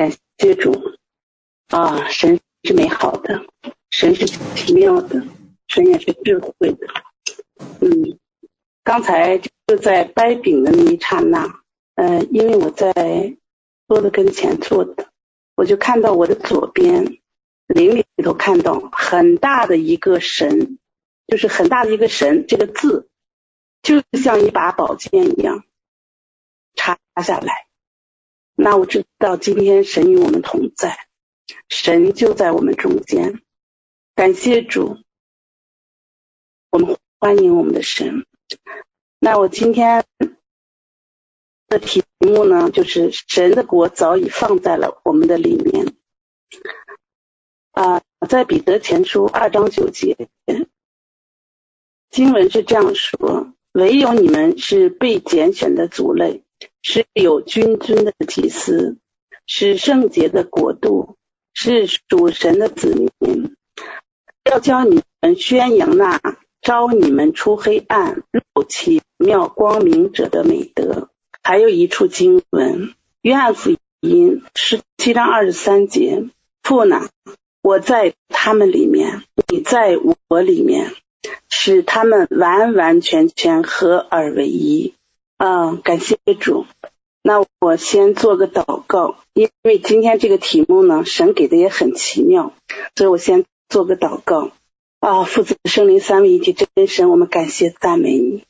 感谢主啊！神是美好的，神是奇妙的，神也是智慧的。嗯，刚才就在掰饼的那一刹那，呃，因为我在桌子跟前坐的，我就看到我的左边灵里头看到很大的一个神，就是很大的一个神这个字，就像一把宝剑一样插下来。那我知道今天神与我们同在，神就在我们中间。感谢主，我们欢迎我们的神。那我今天的题目呢，就是神的国早已放在了我们的里面。啊，在彼得前书二章九节，经文是这样说：唯有你们是被拣选的族类。是有君尊的祭司，是圣洁的国度，是属神的子民。要教你们宣扬那招你们出黑暗入奇妙光明者的美德。还有一处经文，约翰福音十七章二十三节：父呢，我在他们里面，你在我里面，使他们完完全全合而为一。嗯，感谢主。那我先做个祷告，因为今天这个题目呢，神给的也很奇妙，所以我先做个祷告。啊，父子圣灵三位一体真神，我们感谢赞美你，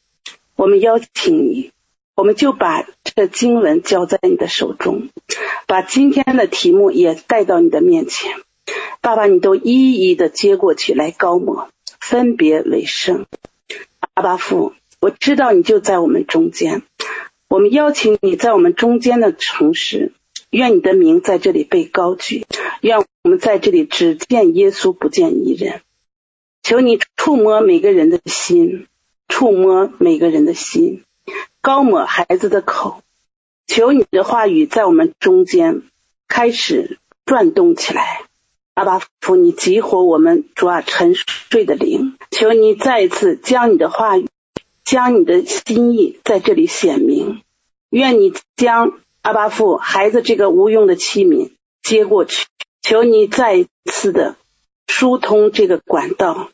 我们邀请你，我们就把这经文交在你的手中，把今天的题目也带到你的面前，爸爸，你都一一的接过去来高摩，分别为圣。阿爸父。我知道你就在我们中间，我们邀请你在我们中间的城市，愿你的名在这里被高举，愿我们在这里只见耶稣不见一人。求你触摸每个人的心，触摸每个人的心，高抹孩子的口。求你的话语在我们中间开始转动起来。阿爸父，你激活我们主啊沉睡的灵，求你再一次将你的话语。将你的心意在这里显明，愿你将阿巴父孩子这个无用的器皿接过去，求你再一次的疏通这个管道，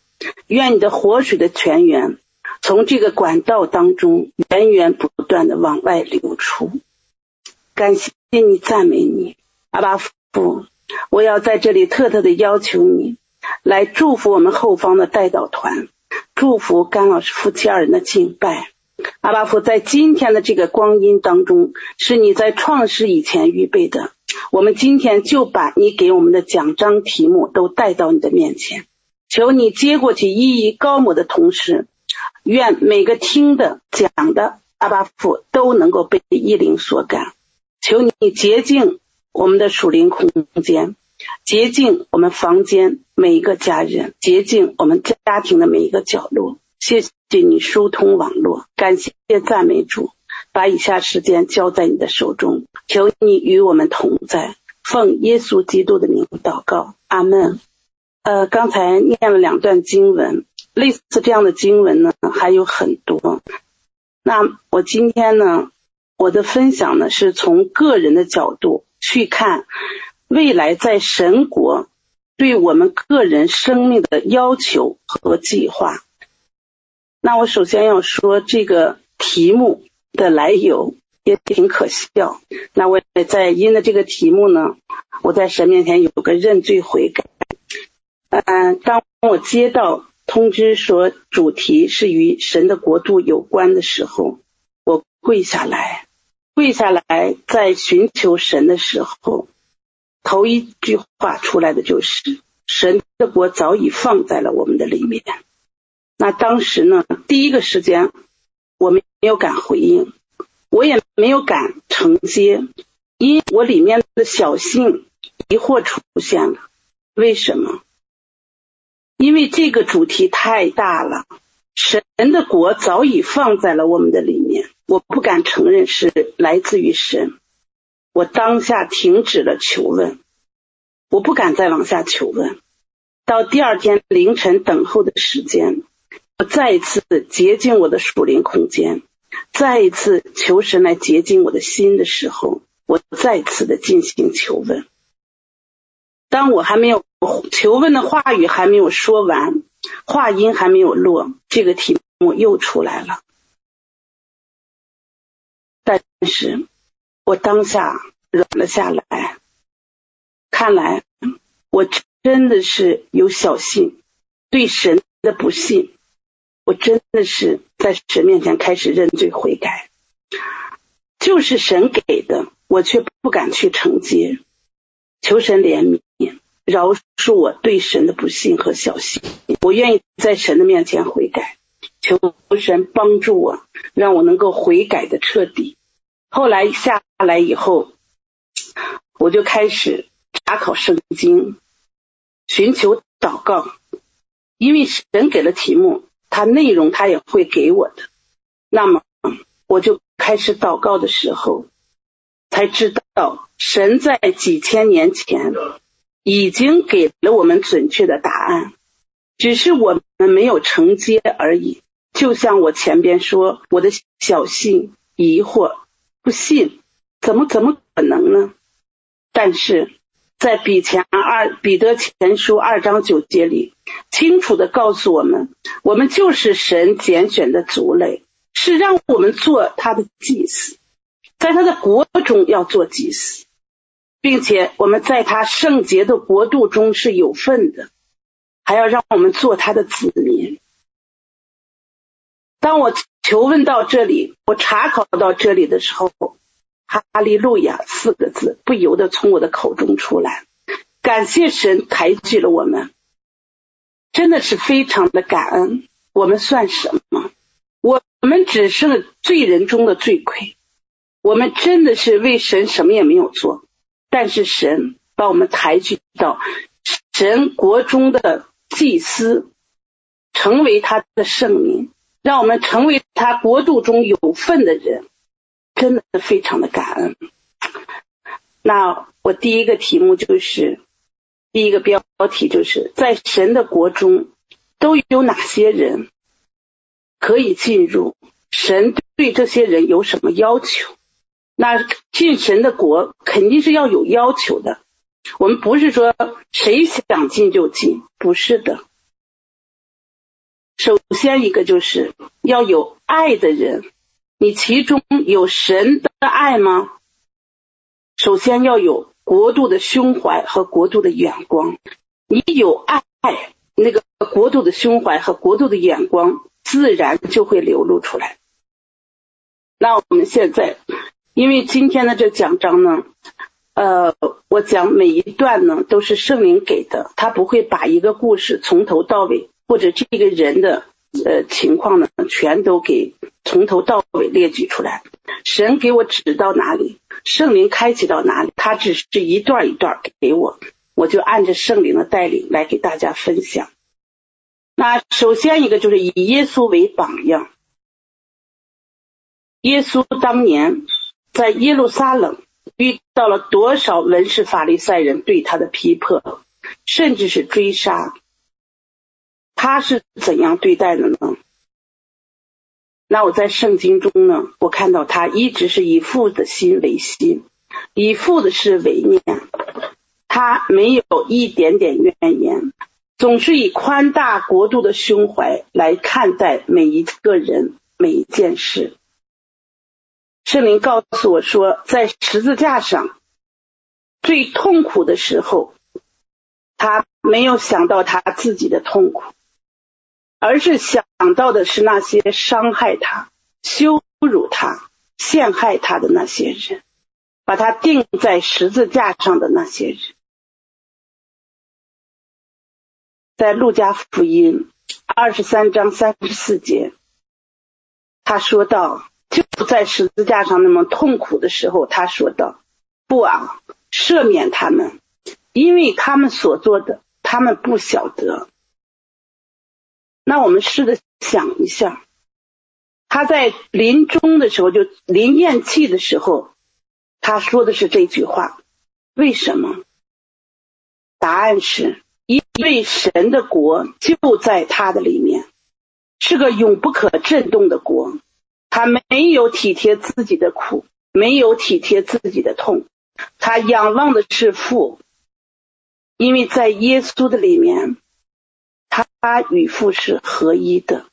愿你的活水的泉源从这个管道当中源源不断的往外流出。感谢你，赞美你，阿巴父，我要在这里特特的要求你来祝福我们后方的代祷团。祝福甘老师夫妻二人的敬拜，阿巴父，在今天的这个光阴当中，是你在创世以前预备的。我们今天就把你给我们的讲章题目都带到你的面前，求你接过去，一一高抹的同时，愿每个听的讲的阿巴父都能够被意灵所感。求你洁净我们的属灵空间。洁净我们房间每一个家人，洁净我们家庭的每一个角落。谢谢你疏通网络，感谢赞美主，把以下时间交在你的手中，求你与我们同在。奉耶稣基督的名祷告，阿门。呃，刚才念了两段经文，类似这样的经文呢还有很多。那我今天呢，我的分享呢是从个人的角度去看。未来在神国对我们个人生命的要求和计划。那我首先要说这个题目的来由也挺可笑。那我也在因的这个题目呢，我在神面前有个认罪悔改。嗯，当我接到通知说主题是与神的国度有关的时候，我跪下来，跪下来在寻求神的时候。头一句话出来的就是神的国早已放在了我们的里面。那当时呢，第一个时间我没有敢回应，我也没有敢承接，因我里面的小性疑惑出现了。为什么？因为这个主题太大了，神的国早已放在了我们的里面，我不敢承认是来自于神。我当下停止了求问，我不敢再往下求问。到第二天凌晨等候的时间，我再一次洁净我的属灵空间，再一次求神来洁净我的心的时候，我再次的进行求问。当我还没有求问的话语还没有说完，话音还没有落，这个题目又出来了。但是我当下软了下来，看来我真的是有小信，对神的不信，我真的是在神面前开始认罪悔改，就是神给的，我却不敢去承接，求神怜悯。饶恕我对神的不信和小信，我愿意在神的面前悔改，求神帮助我，让我能够悔改的彻底。后来下来以后，我就开始查考圣经，寻求祷告，因为神给了题目，他内容他也会给我的。那么我就开始祷告的时候，才知道神在几千年前。已经给了我们准确的答案，只是我们没有承接而已。就像我前边说，我的小信疑惑不信，怎么怎么可能呢？但是在彼前二彼得前书二章九节里，清楚地告诉我们，我们就是神拣选的族类，是让我们做他的祭司，在他的国中要做祭司。并且我们在他圣洁的国度中是有份的，还要让我们做他的子民。当我求问到这里，我查考到这里的时候，哈利路亚四个字不由得从我的口中出来。感谢神抬举了我们，真的是非常的感恩。我们算什么？我们只是罪人中的罪魁，我们真的是为神什么也没有做。但是神把我们抬举到神国中的祭司，成为他的圣民，让我们成为他国度中有份的人，真的非常的感恩。那我第一个题目就是，第一个标题就是在神的国中都有哪些人可以进入？神对这些人有什么要求？那进神的国肯定是要有要求的，我们不是说谁想进就进，不是的。首先一个就是要有爱的人，你其中有神的爱吗？首先要有国度的胸怀和国度的眼光，你有爱，那个国度的胸怀和国度的眼光自然就会流露出来。那我们现在。因为今天的这讲章呢，呃，我讲每一段呢都是圣灵给的，他不会把一个故事从头到尾，或者这个人的呃情况呢全都给从头到尾列举出来。神给我指到哪里，圣灵开启到哪里，他只是一段一段给我，我就按着圣灵的带领来给大家分享。那首先一个就是以耶稣为榜样，耶稣当年。在耶路撒冷遇到了多少文士法利赛人对他的批迫，甚至是追杀，他是怎样对待的呢？那我在圣经中呢，我看到他一直是以父的心为心，以父的事为念，他没有一点点怨言，总是以宽大国度的胸怀来看待每一个人、每一件事。圣灵告诉我说，在十字架上最痛苦的时候，他没有想到他自己的痛苦，而是想到的是那些伤害他、羞辱他、陷害他的那些人，把他钉在十字架上的那些人。在路加福音二十三章三十四节，他说道。就在十字架上那么痛苦的时候，他说道：“不啊，赦免他们，因为他们所做的，他们不晓得。”那我们试着想一下，他在临终的时候，就临咽气的时候，他说的是这句话，为什么？答案是因为神的国就在他的里面，是个永不可震动的国。他没有体贴自己的苦，没有体贴自己的痛，他仰望的是父，因为在耶稣的里面，他与父是合一的，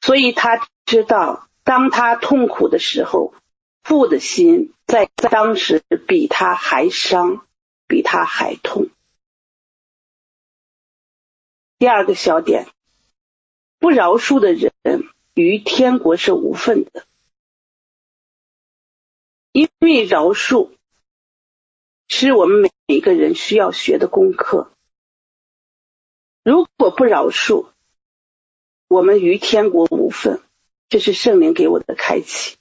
所以他知道，当他痛苦的时候，父的心在当时比他还伤，比他还痛。第二个小点，不饶恕的人与天国是无分的。因为饶恕是我们每一个人需要学的功课。如果不饶恕，我们与天国无分。这是圣灵给我的开启。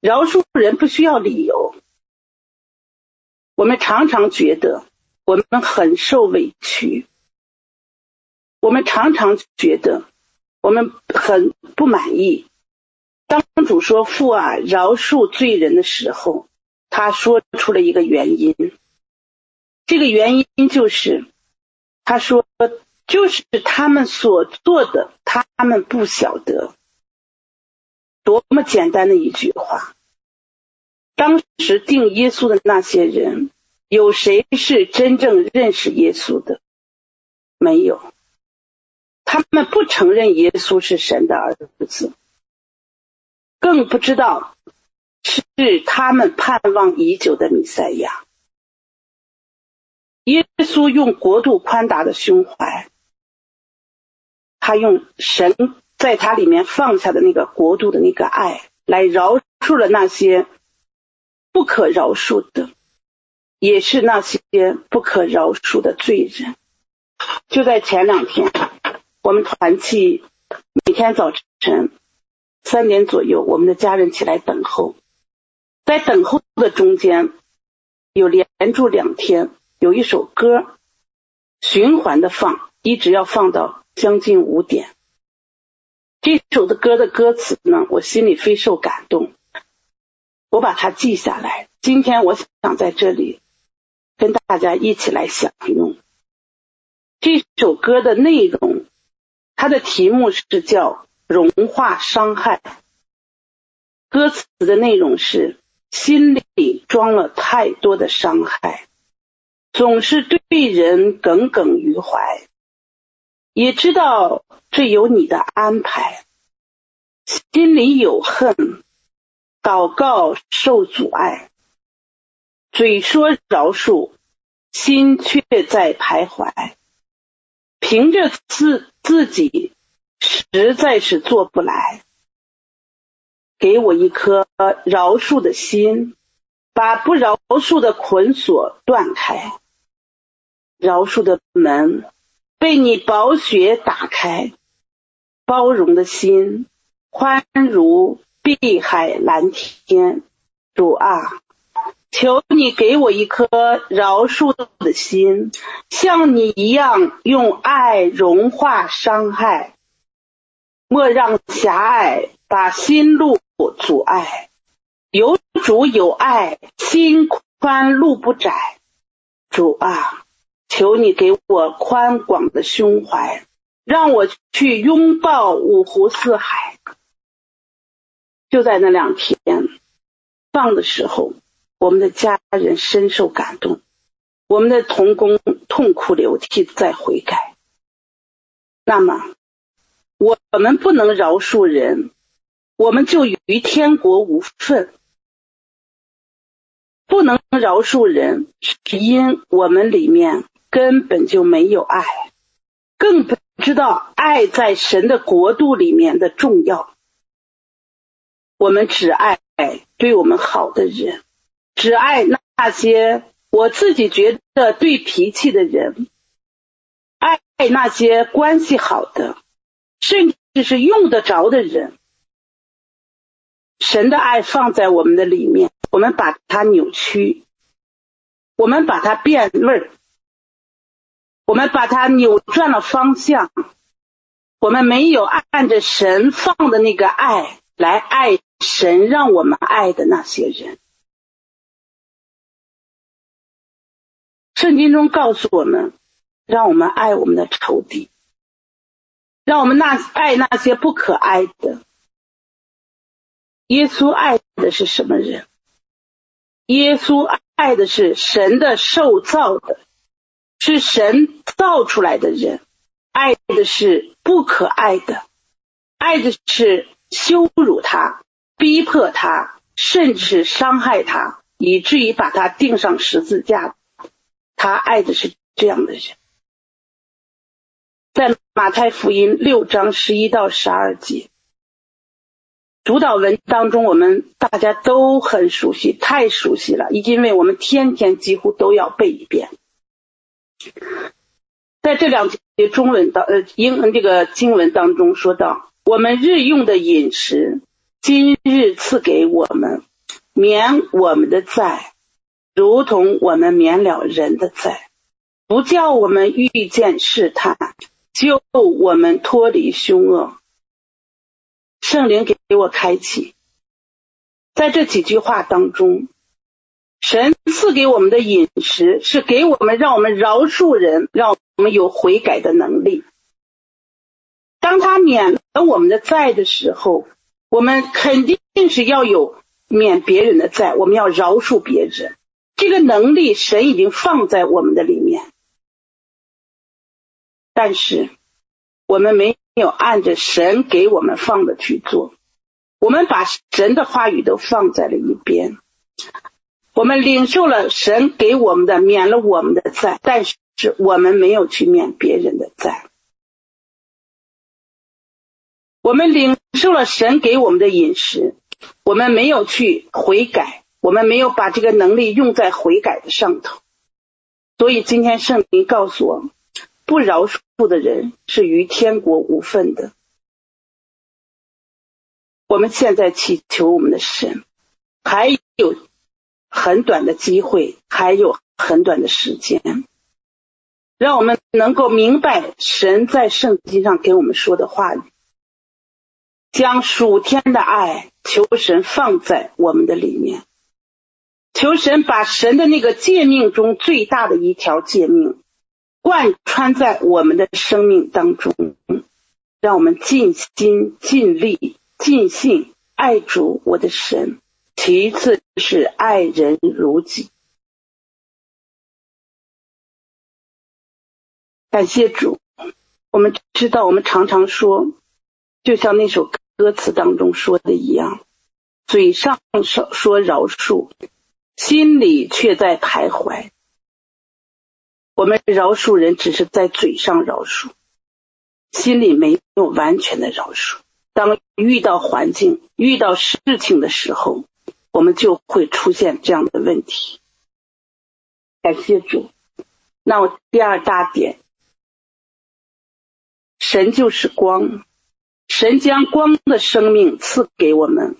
饶恕人不需要理由。我们常常觉得我们很受委屈，我们常常觉得我们很不满意。当主说“父啊，饶恕罪人”的时候，他说出了一个原因。这个原因就是，他说，就是他们所做的，他们不晓得。多么简单的一句话！当时定耶稣的那些人，有谁是真正认识耶稣的？没有。他们不承认耶稣是神的儿子。更不知道是他们盼望已久的弥赛亚。耶稣用国度宽大的胸怀，他用神在他里面放下的那个国度的那个爱，来饶恕了那些不可饶恕的，也是那些不可饶恕的罪人。就在前两天，我们团契每天早晨。三点左右，我们的家人起来等候，在等候的中间，有连住两天有一首歌循环的放，一直要放到将近五点。这首的歌的歌词呢，我心里非受感动，我把它记下来。今天我想在这里跟大家一起来享用这首歌的内容，它的题目是叫。融化伤害，歌词的内容是：心里装了太多的伤害，总是对人耿耿于怀，也知道这有你的安排，心里有恨，祷告受阻碍，嘴说饶恕，心却在徘徊，凭着自自己。实在是做不来，给我一颗饶恕的心，把不饶恕的捆锁断开，饶恕的门被你宝血打开，包容的心宽如碧海蓝天，主啊，求你给我一颗饶恕的心，像你一样用爱融化伤害。莫让狭隘把心路阻碍，有主有爱，心宽路不窄。主啊，求你给我宽广的胸怀，让我去拥抱五湖四海。就在那两天放的时候，我们的家人深受感动，我们的同工痛哭流涕在悔改。那么。我们不能饶恕人，我们就与天国无份。不能饶恕人，是因我们里面根本就没有爱，更不知道爱在神的国度里面的重要。我们只爱对我们好的人，只爱那些我自己觉得对脾气的人，爱那些关系好的。甚至是用得着的人，神的爱放在我们的里面，我们把它扭曲，我们把它变味儿，我们把它扭转了方向，我们没有按着神放的那个爱来爱神让我们爱的那些人。圣经中告诉我们，让我们爱我们的仇敌。让我们那爱那些不可爱的，耶稣爱的是什么人？耶稣爱的是神的受造的，是神造出来的人，爱的是不可爱的，爱的是羞辱他、逼迫他，甚至伤害他，以至于把他钉上十字架。他爱的是这样的人。在马太福音六章十一到十二节。主祷文当中，我们大家都很熟悉，太熟悉了，因为我们天天几乎都要背一遍。在这两节中文当呃英文这个经文当中说到，我们日用的饮食，今日赐给我们，免我们的债，如同我们免了人的债，不叫我们遇见试探，救我们脱离凶恶。圣灵给我开启，在这几句话当中，神赐给我们的饮食是给我们，让我们饶恕人，让我们有悔改的能力。当他免了我们的债的时候，我们肯定是要有免别人的债，我们要饶恕别人。这个能力神已经放在我们的里面，但是我们没。有按着神给我们放的去做，我们把神的话语都放在了一边。我们领受了神给我们的，免了我们的债，但是我们没有去免别人的债。我们领受了神给我们的饮食，我们没有去悔改，我们没有把这个能力用在悔改的上头。所以今天圣灵告诉我。不饶恕的人是与天国无分的。我们现在祈求我们的神，还有很短的机会，还有很短的时间，让我们能够明白神在圣经上给我们说的话语，将属天的爱求神放在我们的里面，求神把神的那个诫命中最大的一条诫命。贯穿在我们的生命当中，让我们尽心尽力尽性爱主我的神。其次是爱人如己。感谢主，我们知道，我们常常说，就像那首歌词当中说的一样，嘴上说说饶恕，心里却在徘徊。我们饶恕人，只是在嘴上饶恕，心里没有完全的饶恕。当遇到环境、遇到事情的时候，我们就会出现这样的问题。感谢主。那我第二大点，神就是光，神将光的生命赐给我们。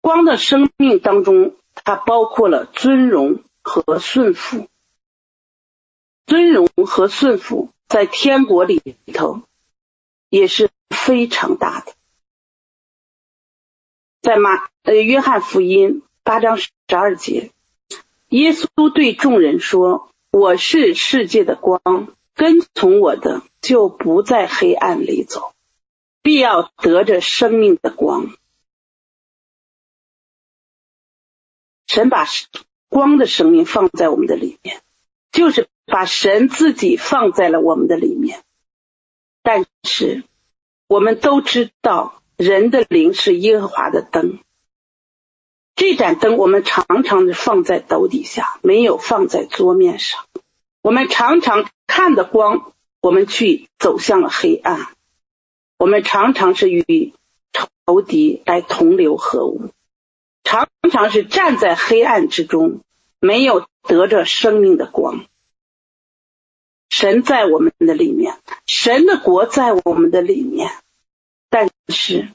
光的生命当中，它包括了尊荣和顺服。尊荣和顺服在天国里头也是非常大的。在马呃约翰福音八章十二节，耶稣对众人说：“我是世界的光，跟从我的就不在黑暗里走，必要得着生命的光。”神把光的生命放在我们的里面，就是。把神自己放在了我们的里面，但是我们都知道，人的灵是耶和华的灯。这盏灯我们常常是放在斗底下，没有放在桌面上。我们常常看的光，我们去走向了黑暗。我们常常是与仇敌来同流合污，常常是站在黑暗之中，没有得着生命的光。神在我们的里面，神的国在我们的里面，但是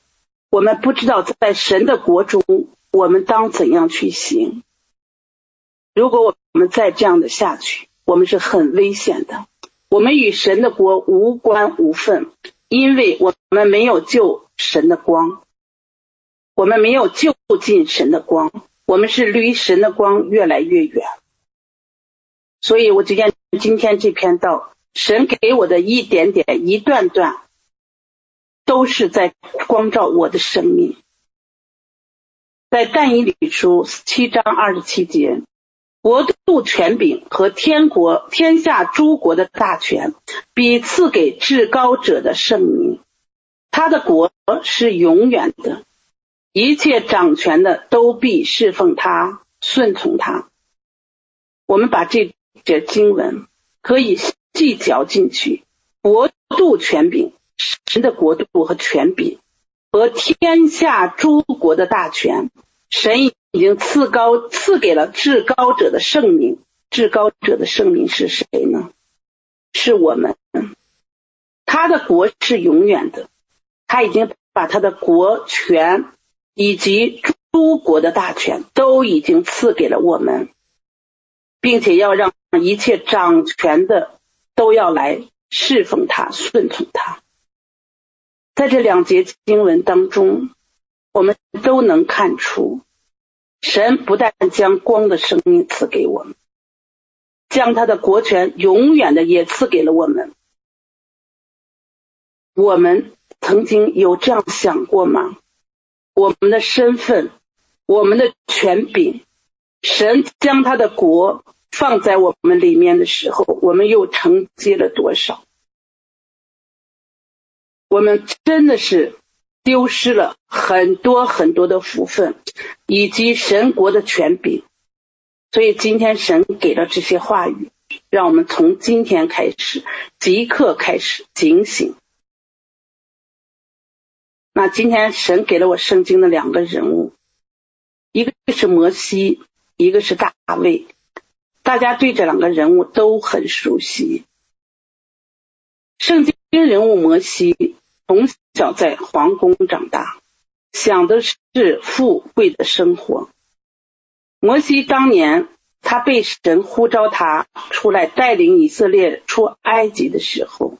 我们不知道在神的国中，我们当怎样去行。如果我们再这样的下去，我们是很危险的。我们与神的国无关无分，因为我们没有救神的光，我们没有就近神的光，我们是离神的光越来越远。所以我就见。今天这篇道，神给我的一点点、一段段，都是在光照我的生命。在但以理书七章二十七节，国度权柄和天国天下诸国的大权，比赐给至高者的圣名。他的国是永远的，一切掌权的都必侍奉他，顺从他。我们把这节经文可以细嚼进去，国度权柄，神的国度和权柄，和天下诸国的大权，神已经赐高赐给了至高者的圣名。至高者的圣名是谁呢？是我们。他的国是永远的，他已经把他的国权以及诸国的大权都已经赐给了我们。并且要让一切掌权的都要来侍奉他、顺从他。在这两节经文当中，我们都能看出，神不但将光的生命赐给我们，将他的国权永远的也赐给了我们。我们曾经有这样想过吗？我们的身份，我们的权柄。神将他的国放在我们里面的时候，我们又承接了多少？我们真的是丢失了很多很多的福分，以及神国的权柄。所以今天神给了这些话语，让我们从今天开始，即刻开始警醒。那今天神给了我圣经的两个人物，一个是摩西。一个是大卫，大家对这两个人物都很熟悉。圣经人物摩西从小在皇宫长大，想的是富贵的生活。摩西当年他被神呼召他出来带领以色列出埃及的时候，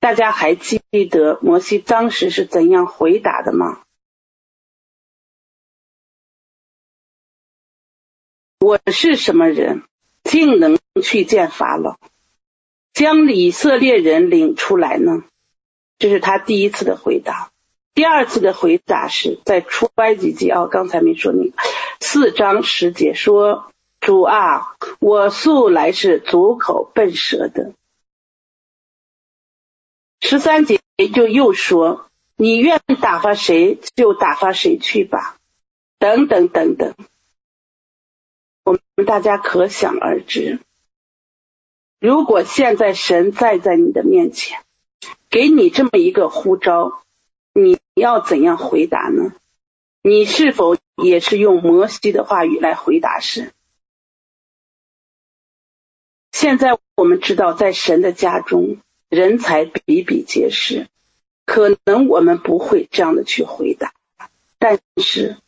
大家还记得摩西当时是怎样回答的吗？我是什么人，竟能去见法老，将以色列人领出来呢？这是他第一次的回答。第二次的回答是在出埃及记啊，刚才没说那个四章十节说：“主啊，我素来是足口笨舌的。”十三节就又说：“你愿打发谁就打发谁去吧。”等等等等。我们大家可想而知，如果现在神站在你的面前，给你这么一个呼召，你要怎样回答呢？你是否也是用摩西的话语来回答神？现在我们知道，在神的家中，人才比比皆是，可能我们不会这样的去回答，但是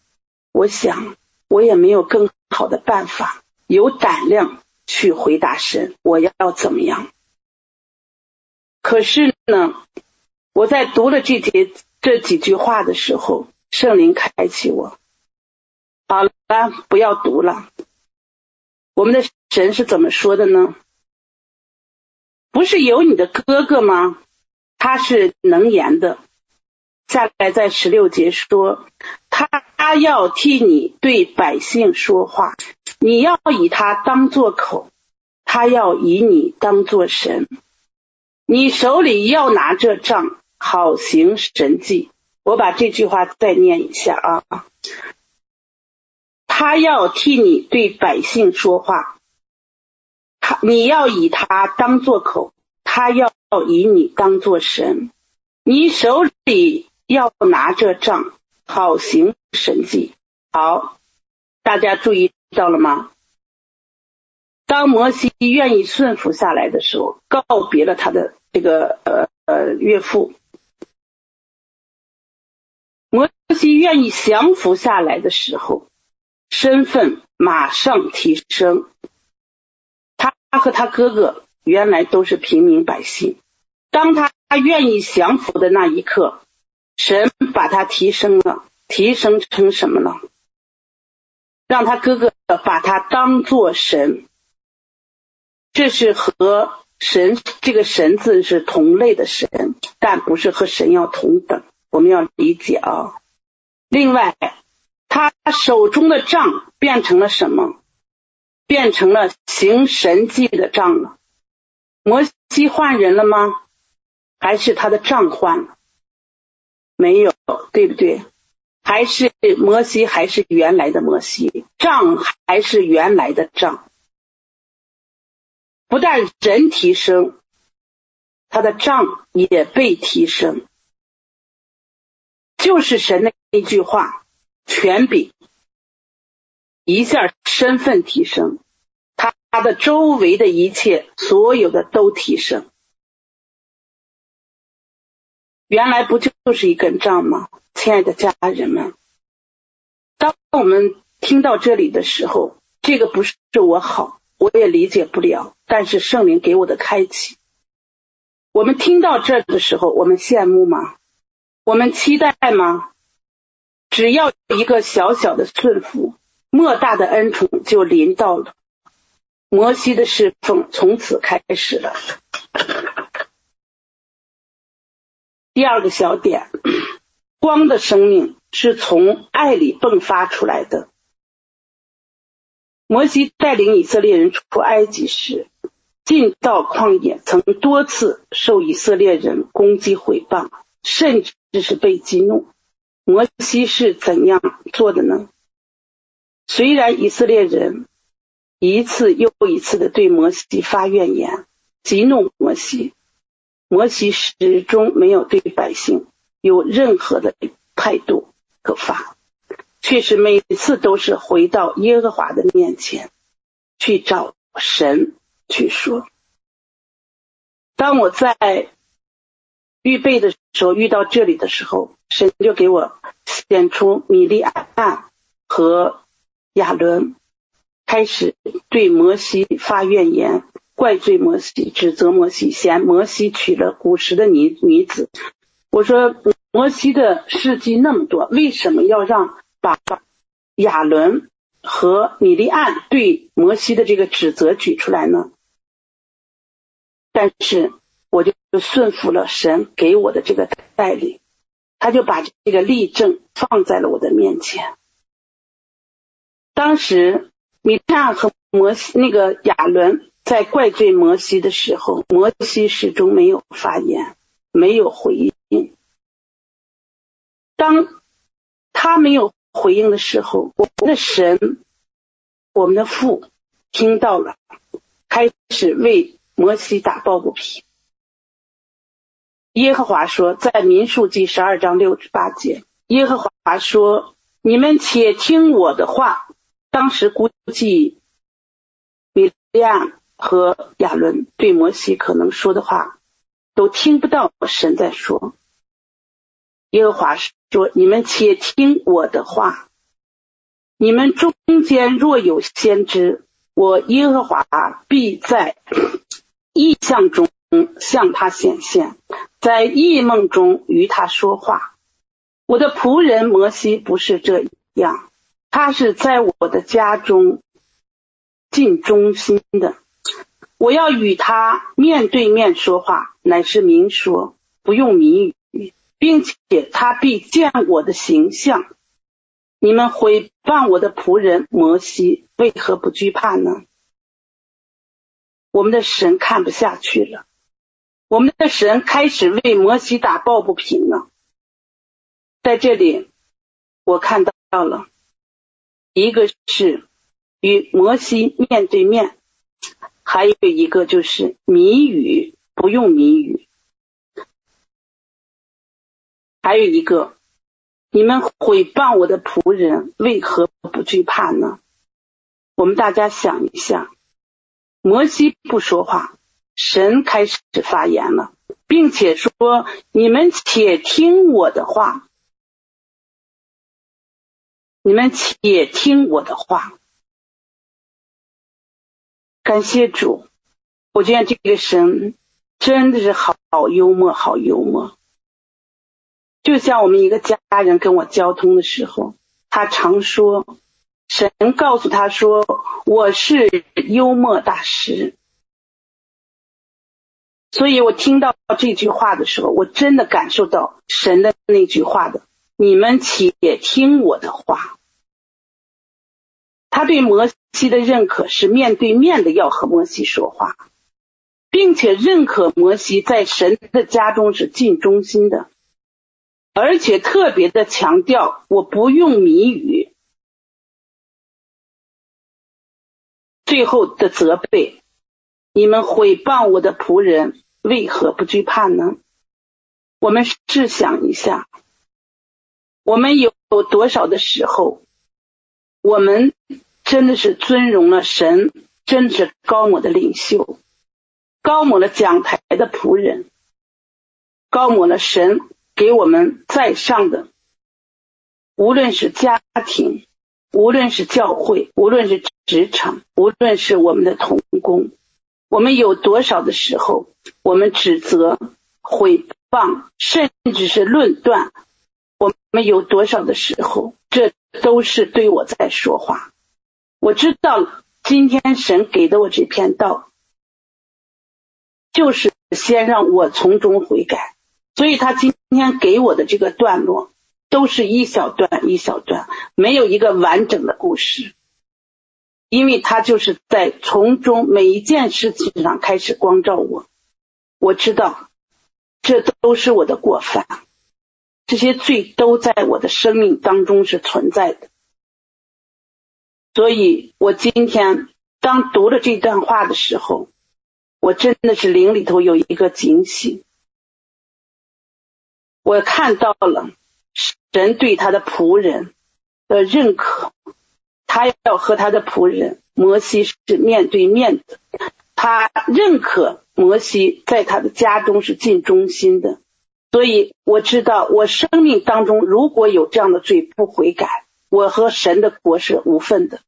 我想，我也没有更好的办法，有胆量去回答神，我要怎么样？可是呢，我在读了这节这几句话的时候，圣灵开启我，好了，不要读了。我们的神是怎么说的呢？不是有你的哥哥吗？他是能言的。下来在十六节说，他要替你对百姓说话，你要以他当作口，他要以你当作神，你手里要拿着杖，好行神迹。我把这句话再念一下啊，他要替你对百姓说话，他你要以他当作口，他要以你当作神，你手里。要拿着杖，好行神迹。好，大家注意到了吗？当摩西愿意顺服下来的时候，告别了他的这个呃呃岳父。摩西愿意降服下来的时候，身份马上提升。他和他哥哥原来都是平民百姓，当他愿意降服的那一刻。神把他提升了，提升成什么呢？让他哥哥把他当作神，这是和神这个神字是同类的神，但不是和神要同等。我们要理解啊。另外，他手中的杖变成了什么？变成了行神迹的杖了。摩西换人了吗？还是他的杖换了？没有，对不对？还是摩西，还是原来的摩西，杖还是原来的杖。不但人提升，他的杖也被提升。就是神的一句话，权柄，一下身份提升，他他的周围的一切，所有的都提升。原来不就是一根杖吗？亲爱的家人们，当我们听到这里的时候，这个不是我好，我也理解不了，但是圣灵给我的开启。我们听到这的时候，我们羡慕吗？我们期待吗？只要一个小小的顺服，莫大的恩宠就临到了。摩西的侍奉从此开始了。第二个小点，光的生命是从爱里迸发出来的。摩西带领以色列人出埃及时，进到旷野，曾多次受以色列人攻击毁谤，甚至。是被激怒，摩西是怎样做的呢？虽然以色列人一次又一次的对摩西发怨言，激怒摩西，摩西始终没有对百姓有任何的态度可发，却是每次都是回到耶和华的面前去找神去说。当我在。预备的时候，遇到这里的时候，神就给我显出米利暗和亚伦，开始对摩西发怨言，怪罪摩西，指责摩西，嫌摩西娶了古时的女女子。我说摩西的事迹那么多，为什么要让把亚伦和米利暗对摩西的这个指责举出来呢？但是。我就顺服了神给我的这个带领，他就把这个例证放在了我的面前。当时米探和摩西那个亚伦在怪罪摩西的时候，摩西始终没有发言，没有回应。当他没有回应的时候，我们的神，我们的父听到了，开始为摩西打抱不平。耶和华说，在民数记十二章六十八节，耶和华说：“你们且听我的话。”当时估计米利亚和亚伦对摩西可能说的话都听不到神在说。耶和华说：“你们且听我的话。你们中间若有先知，我耶和华必在异象中向他显现。”在异梦中与他说话，我的仆人摩西不是这样，他是在我的家中尽忠心的。我要与他面对面说话，乃是明说，不用谜语，并且他必见我的形象。你们毁谤我的仆人摩西，为何不惧怕呢？我们的神看不下去了。我们的神开始为摩西打抱不平了。在这里，我看到了一个是与摩西面对面，还有一个就是谜语，不用谜语，还有一个，你们毁谤我的仆人，为何不惧怕呢？我们大家想一下，摩西不说话。神开始发言了，并且说：“你们且听我的话，你们且听我的话。”感谢主，我觉得这个神真的是好幽默，好幽默。就像我们一个家人跟我交通的时候，他常说：“神告诉他说，我是幽默大师。”所以我听到这句话的时候，我真的感受到神的那句话的：“你们且听我的话。”他对摩西的认可是面对面的要和摩西说话，并且认可摩西在神的家中是尽忠心的，而且特别的强调我不用谜语。最后的责备，你们毁谤我的仆人，为何不惧怕呢？我们试想一下，我们有多少的时候，我们真的是尊荣了神，真是高某的领袖，高某了讲台的仆人，高某了神给我们在上的，无论是家庭，无论是教会，无论是职场，无论是我们的同工，我们有多少的时候，我们指责、毁谤，甚至是论断，我们有多少的时候，这都是对我在说话。我知道今天神给的我这篇道，就是先让我从中悔改，所以他今天给我的这个段落，都是一小段一小段，没有一个完整的故事，因为他就是在从中每一件事情上开始光照我。我知道，这都是我的过犯，这些罪都在我的生命当中是存在的。所以我今天当读了这段话的时候，我真的是灵里头有一个警醒，我看到了神对他的仆人的认可，他要和他的仆人摩西是面对面的，他认可摩西在他的家中是尽忠心的，所以我知道我生命当中如果有这样的罪不悔改，我和神的国是无分的。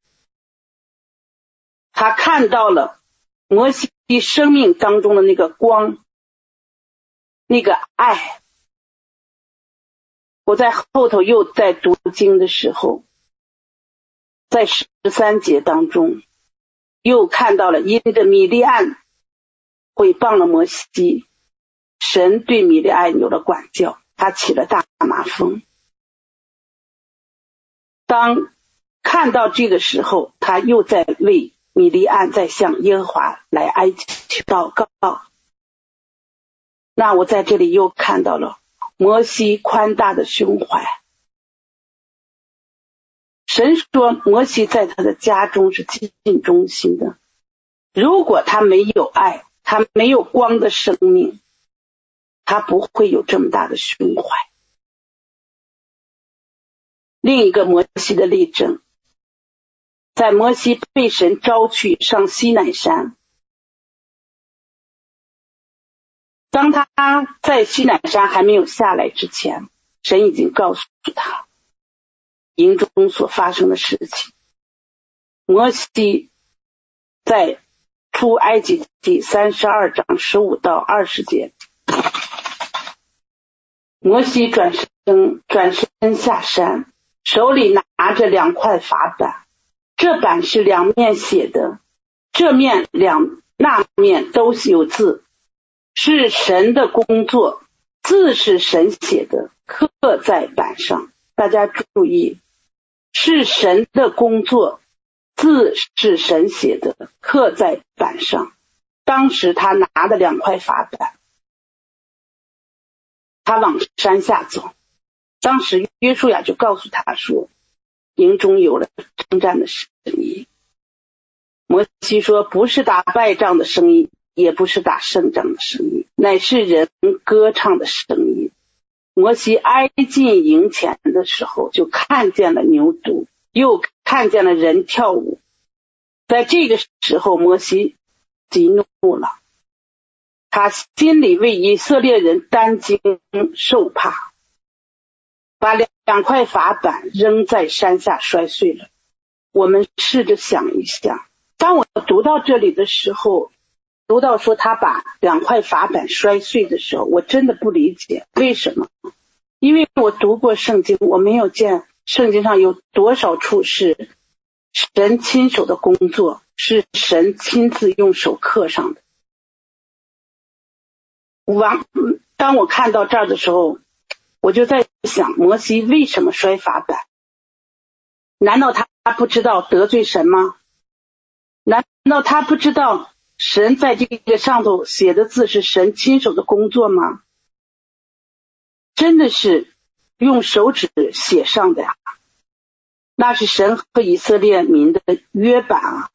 他看到了摩西生命当中的那个光，那个爱。我在后头又在读经的时候，在十三节当中又看到了，因着米利暗毁谤了摩西，神对米利暗有了管教，他起了大麻风。当看到这个时候，他又在为。米利暗在向耶和华来哀求祷告，那我在这里又看到了摩西宽大的胸怀。神说摩西在他的家中是尽忠心的，如果他没有爱，他没有光的生命，他不会有这么大的胸怀。另一个摩西的例证。在摩西被神召去上西南山，当他在西乃山还没有下来之前，神已经告诉他营中所发生的事情。摩西在出埃及记三十二章十五到二十节，摩西转身转身下山，手里拿着两块法板。这板是两面写的，这面两那面都是有字，是神的工作，字是神写的，刻在板上。大家注意，是神的工作，字是神写的，刻在板上。当时他拿的两块法板，他往山下走。当时约书亚就告诉他说。营中有了征战的声音。摩西说：“不是打败仗的声音，也不是打胜仗的声音，乃是人歌唱的声音。”摩西挨近营前的时候，就看见了牛犊，又看见了人跳舞。在这个时候，摩西激怒了，他心里为以色列人担惊受怕，把两。两块法板扔在山下摔碎了。我们试着想一下，当我读到这里的时候，读到说他把两块法板摔碎的时候，我真的不理解为什么。因为我读过圣经，我没有见圣经上有多少处是神亲手的工作，是神亲自用手刻上的。完，当我看到这儿的时候。我就在想，摩西为什么摔法板？难道他不知道得罪神吗？难道他不知道神在这个上头写的字是神亲手的工作吗？真的是用手指写上的呀，那是神和以色列民的约版啊。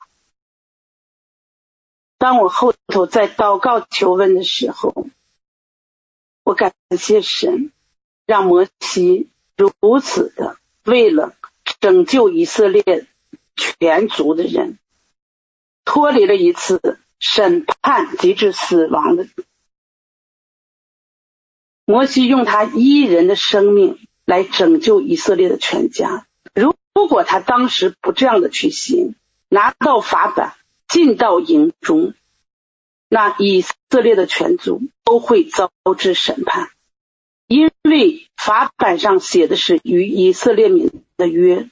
当我后头在祷告求问的时候，我感谢神，让摩西如此的为了拯救以色列全族的人，脱离了一次审判及至死亡的。摩西用他一人的生命来拯救以色列的全家。如如果他当时不这样的去行，拿到法版。进到营中，那以色列的全族都会遭致审判，因为法版上写的是与以色列民的约。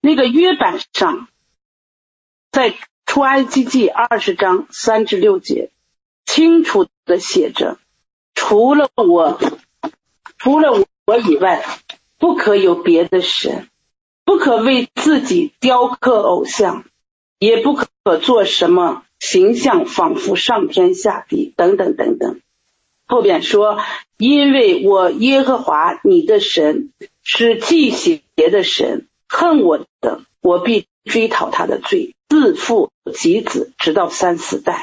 那个约版上，在出埃及记二十章三至六节，清楚的写着：除了我，除了我以外，不可有别的神，不可为自己雕刻偶像。也不可做什么形象，仿佛上天下地等等等等。后边说，因为我耶和华你的神是忌邪的神，恨我的，我必追讨他的罪，自父及子，直到三四代；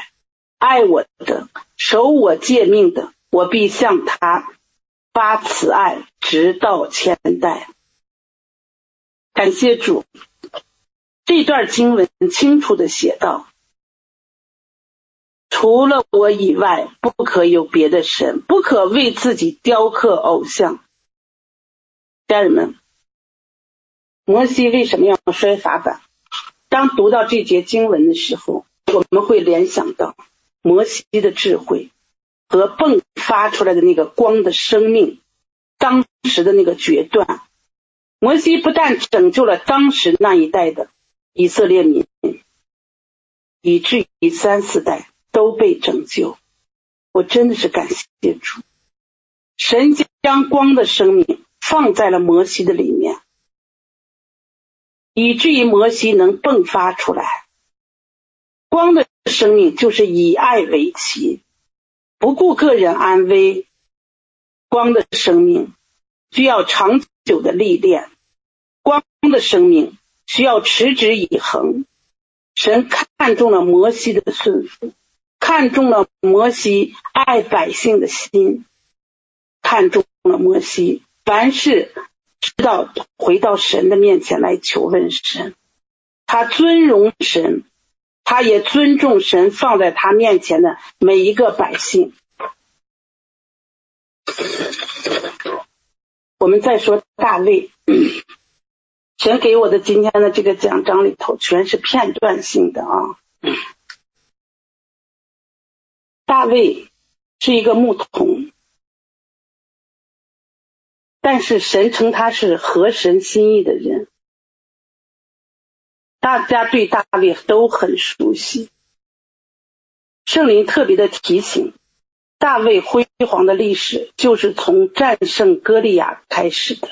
爱我的，守我诫命的，我必向他发慈爱，直到千代。感谢主。这段经文清楚的写道：除了我以外，不可有别的神，不可为自己雕刻偶像。家人们，摩西为什么要摔法版？当读到这节经文的时候，我们会联想到摩西的智慧和迸发出来的那个光的生命，当时的那个决断。摩西不但拯救了当时那一代的。以色列民以至于三四代都被拯救，我真的是感谢主。神将光的生命放在了摩西的里面，以至于摩西能迸发出来。光的生命就是以爱为旗，不顾个人安危。光的生命需要长久的历练，光的生命。需要持之以恒。神看中了摩西的顺服，看中了摩西爱百姓的心，看中了摩西凡事知道回到神的面前来求问神。他尊荣神，他也尊重神放在他面前的每一个百姓。我们再说大卫。神给我的今天的这个讲章里头全是片段性的啊。大卫是一个牧童，但是神称他是合神心意的人。大家对大卫都很熟悉。圣灵特别的提醒，大卫辉煌的历史就是从战胜歌利亚开始的。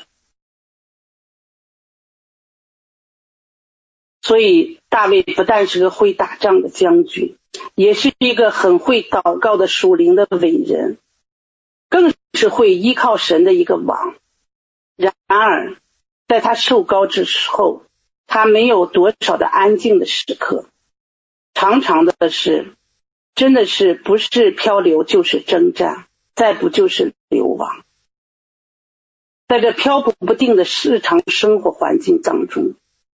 所以，大卫不但是个会打仗的将军，也是一个很会祷告的属灵的伟人，更是会依靠神的一个王。然而，在他受高之后，他没有多少的安静的时刻，常常的是，真的是不是漂流就是征战，再不就是流亡。在这漂泊不定的日常生活环境当中。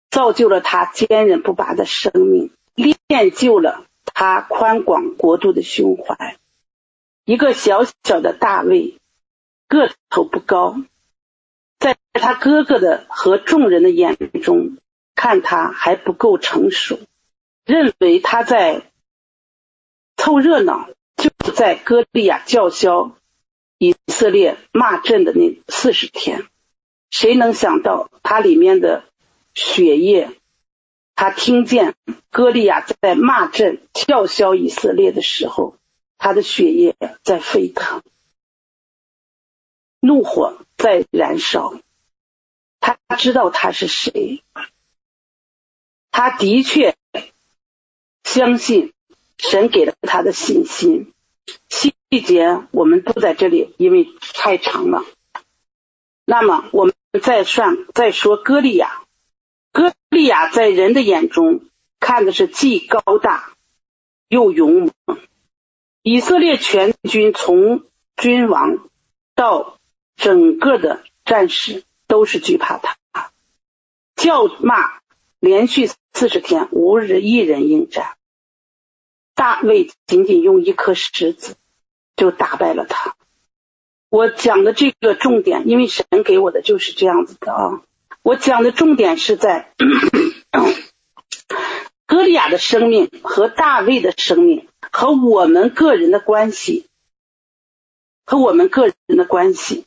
造就了他坚韧不拔的生命，练就了他宽广国度的胸怀。一个小小的大卫，个头不高，在他哥哥的和众人的眼中，看他还不够成熟，认为他在凑热闹。就在歌利亚叫嚣以色列骂阵的那四十天，谁能想到他里面的？血液，他听见歌利亚在骂阵、叫嚣以色列的时候，他的血液在沸腾，怒火在燃烧。他知道他是谁，他的确相信神给了他的信心。细节我们都在这里，因为太长了。那么我们再算再说歌利亚，歌利亚在人的眼中看的是既高大又勇猛。以色列全军从君王到整个的战士都是惧怕他，叫骂连续四十天无人一人应战。大卫仅仅用一颗石子就打败了他。我讲的这个重点，因为神给我的就是这样子的啊。我讲的重点是在 歌利亚的生命和大卫的生命和我们个人的关系，和我们个人的关系，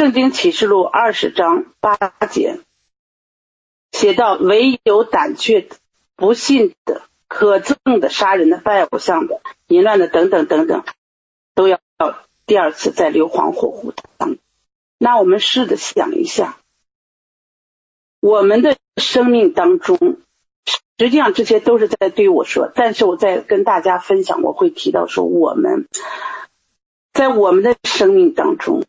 圣经启示录二十章八节写到：唯有胆怯的、不信的。可憎的、杀人的、拜偶像的、淫乱的等等等等，都要第二次再硫磺火湖当中。那我们试着想一下，我们的生命当中，实际上这些都是在对我说。但是我在跟大家分享，我会提到说，我们在我们的生命当中，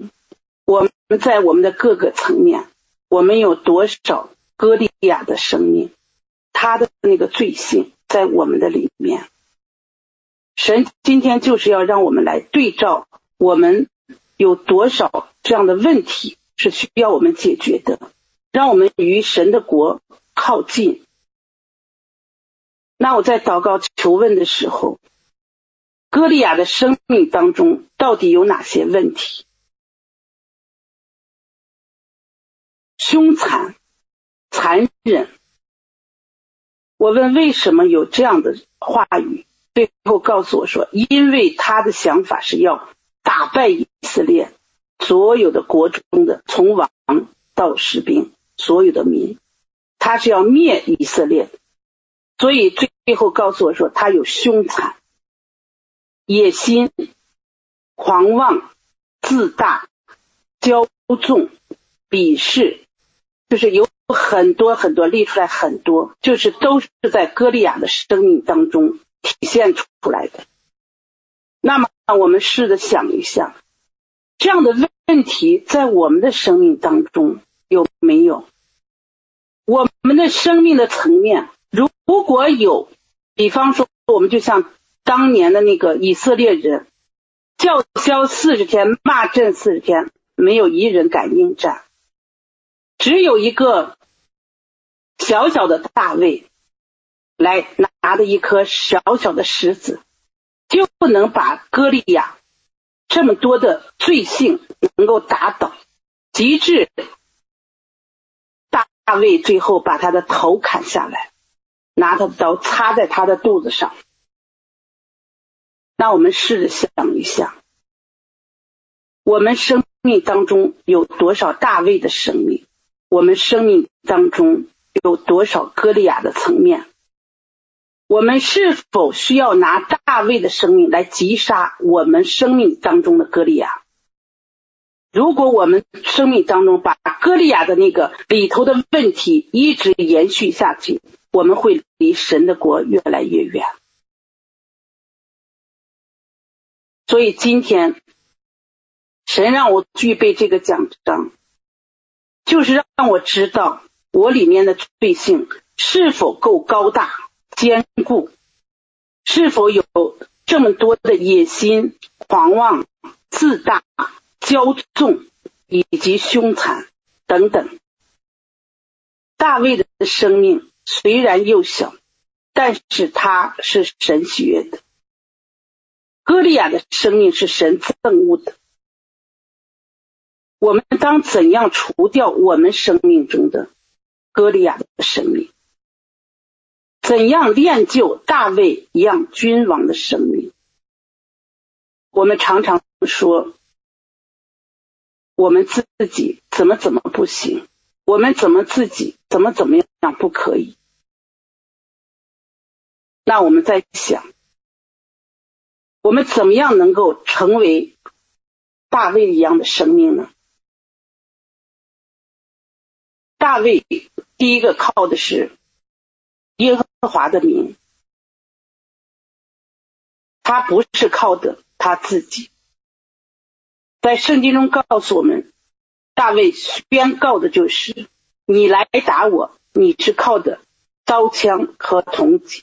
我在我们的各个层面，我们有多少歌利亚的生命，他的那个罪性。在我们的里面，神今天就是要让我们来对照，我们有多少这样的问题是需要我们解决的，让我们与神的国靠近。那我在祷告求问的时候，歌利亚的生命当中到底有哪些问题？凶残、残忍。我问为什么有这样的话语？最后告诉我说，因为他的想法是要打败以色列所有的国中的，从王到士兵，所有的民，他是要灭以色列。所以最后告诉我说，他有凶残、野心、狂妄、自大、骄纵、鄙视，就是有。很多很多列出来很多，就是都是在歌利亚的生命当中体现出来的。那么，我们试着想一下，这样的问题在我们的生命当中有没有？我们的生命的层面，如果有，比方说，我们就像当年的那个以色列人，叫嚣四十天，骂阵四十天，没有一人敢应战，只有一个。小小的大卫来拿着一颗小小的石子，就不能把歌利亚这么多的罪性能够打倒，极致大卫最后把他的头砍下来，拿他的刀插在他的肚子上。那我们试着想一下，我们生命当中有多少大卫的生命？我们生命当中。有多少歌利亚的层面？我们是否需要拿大卫的生命来击杀我们生命当中的歌利亚？如果我们生命当中把歌利亚的那个里头的问题一直延续下去，我们会离神的国越来越远。所以今天神让我具备这个奖章，就是让我知道。我里面的罪性是否够高大坚固？是否有这么多的野心、狂妄、自大、骄纵以及凶残等等？大卫的生命虽然幼小，但是他是神喜悦的。歌利亚的生命是神憎恶的。我们当怎样除掉我们生命中的？歌利亚的生命，怎样练就大卫一样君王的生命？我们常常说，我们自己怎么怎么不行，我们怎么自己怎么怎么样不可以？那我们在想，我们怎么样能够成为大卫一样的生命呢？大卫第一个靠的是耶和华的名，他不是靠的他自己。在圣经中告诉我们，大卫宣告的就是：你来打我，你是靠的刀枪和铜戟；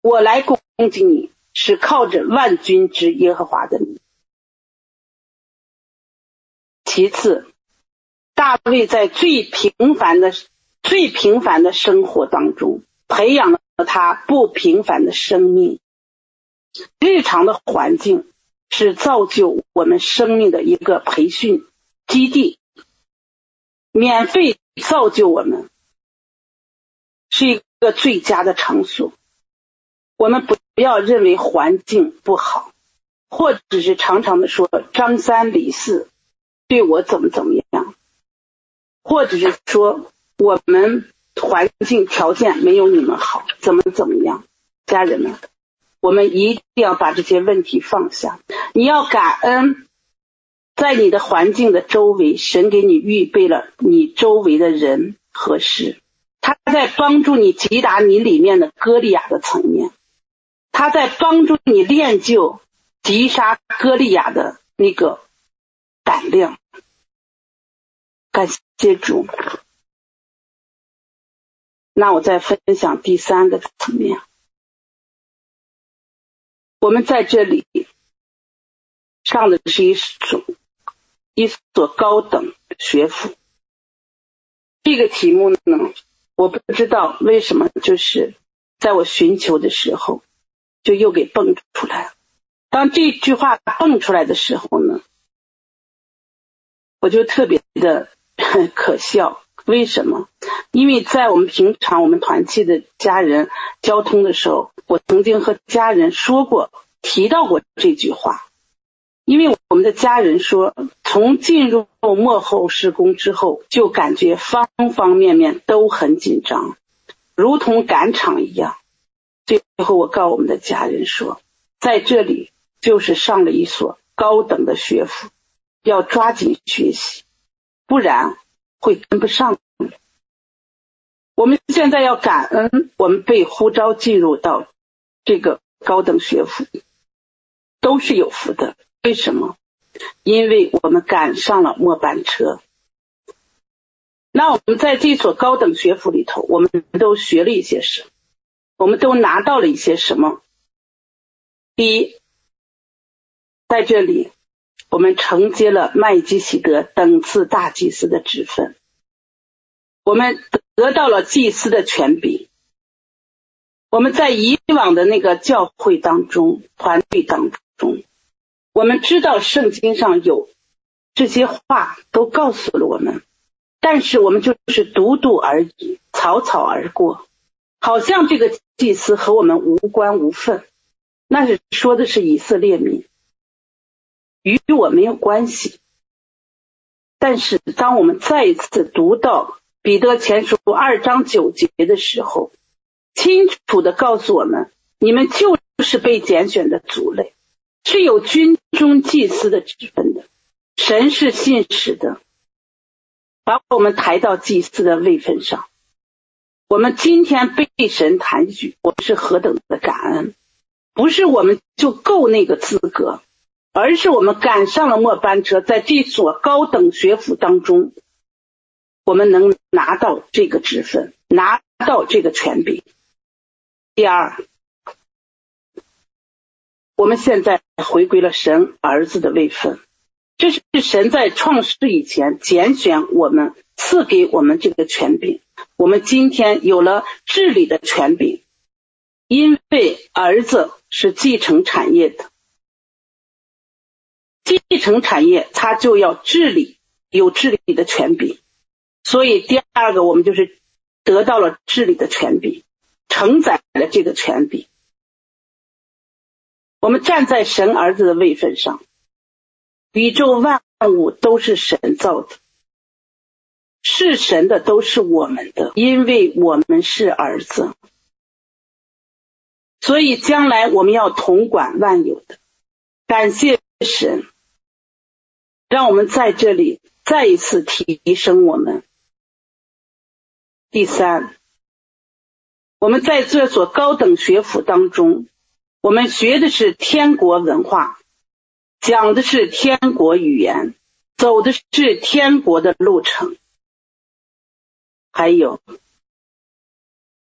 我来攻击你，是靠着万军之耶和华的名。其次，大卫在最平凡的、最平凡的生活当中，培养了他不平凡的生命。日常的环境。是造就我们生命的一个培训基地，免费造就我们，是一个最佳的场所。我们不要认为环境不好，或者是常常的说张三李四对我怎么怎么样，或者是说我们环境条件没有你们好，怎么怎么样，家人们。我们一定要把这些问题放下。你要感恩，在你的环境的周围，神给你预备了你周围的人和事。他在帮助你击打你里面的歌利亚的层面，他在帮助你练就击杀歌利亚的那个胆量。感谢主。那我再分享第三个层面。我们在这里上的是一所一所高等学府。这个题目呢，我不知道为什么，就是在我寻求的时候，就又给蹦出来了。当这句话蹦出来的时候呢，我就特别的可笑。为什么？因为在我们平常我们团契的家人交通的时候，我曾经和家人说过、提到过这句话。因为我们的家人说，从进入末后施工之后，就感觉方方面面都很紧张，如同赶场一样。最后，我告我们的家人说，在这里就是上了一所高等的学府，要抓紧学习，不然。会跟不上。我们现在要感恩，我们被呼召进入到这个高等学府，都是有福的。为什么？因为我们赶上了末班车。那我们在这所高等学府里头，我们都学了一些什么？我们都拿到了一些什么？第一，在这里。我们承接了麦基洗德等次大祭司的职分，我们得到了祭司的权柄。我们在以往的那个教会当中、团队当中，我们知道圣经上有这些话都告诉了我们，但是我们就是读读而已，草草而过，好像这个祭司和我们无关无分。那是说的是以色列民。与我没有关系，但是当我们再一次读到彼得前书二章九节的时候，清楚的告诉我们：你们就是被拣选的族类，是有军中祭司的职分的。神是信实的，把我们抬到祭司的位分上。我们今天被神抬举，我们是何等的感恩！不是我们就够那个资格。而是我们赶上了末班车，在这所高等学府当中，我们能拿到这个职分，拿到这个权柄。第二，我们现在回归了神儿子的位分，这是神在创世以前拣选我们，赐给我们这个权柄。我们今天有了治理的权柄，因为儿子是继承产业的。继承产业，它就要治理，有治理的权柄。所以第二个，我们就是得到了治理的权柄，承载了这个权柄。我们站在神儿子的位分上，宇宙万物都是神造的，是神的都是我们的，因为我们是儿子，所以将来我们要统管万有的。感谢神。让我们在这里再一次提升我们，第三，我们在这所高等学府当中，我们学的是天国文化，讲的是天国语言，走的是天国的路程。还有，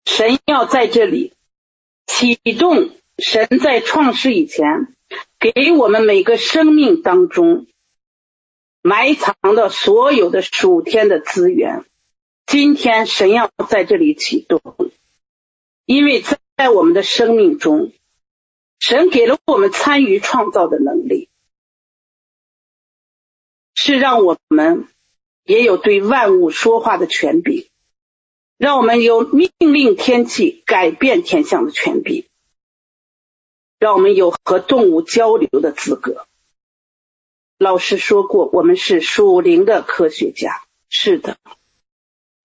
神要在这里启动神在创世以前给我们每个生命当中埋藏的所有的属天的资源。今天神要在这里启动，因为在我们的生命中，神给了我们参与创造的能力，是让我们也有对万物说话的权柄。让我们有命令天气、改变天象的权柄，让我们有和动物交流的资格。老师说过，我们是属灵的科学家。是的，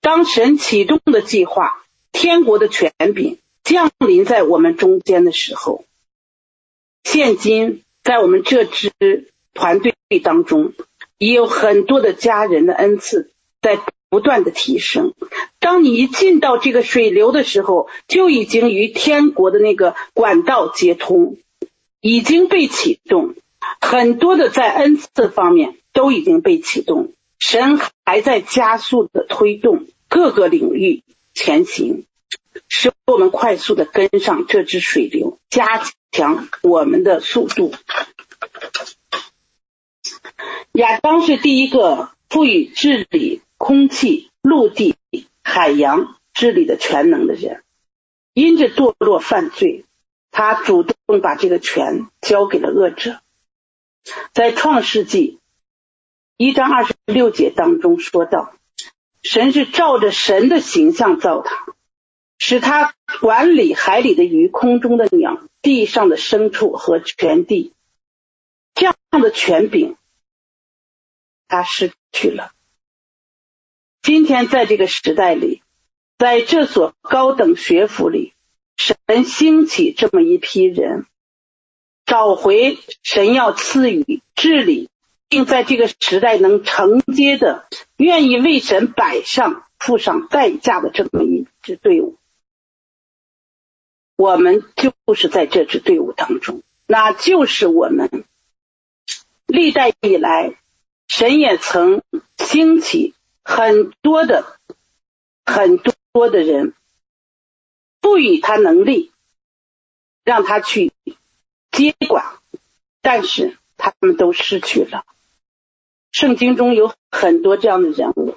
当神启动的计划、天国的权柄降临在我们中间的时候，现今在我们这支团队当中，也有很多的家人的恩赐在。不断的提升。当你一进到这个水流的时候，就已经与天国的那个管道接通，已经被启动。很多的在恩赐方面都已经被启动，神还在加速的推动各个领域前行，使我们快速的跟上这支水流，加强我们的速度。亚当是第一个赋予治理。空气、陆地、海洋治理的全能的人，因着堕落犯罪，他主动把这个权交给了恶者。在创世纪一章二十六节当中说道：“神是照着神的形象造他，使他管理海里的鱼、空中的鸟、地上的牲畜和全地。”这样的权柄，他失去了。今天在这个时代里，在这所高等学府里，神兴起这么一批人，找回神要赐予治理，并在这个时代能承接的、愿意为神摆上、付上代价的这么一支队伍。我们就是在这支队伍当中，那就是我们历代以来，神也曾兴起。很多的很多的人赋予他能力，让他去接管，但是他们都失去了。圣经中有很多这样的人物，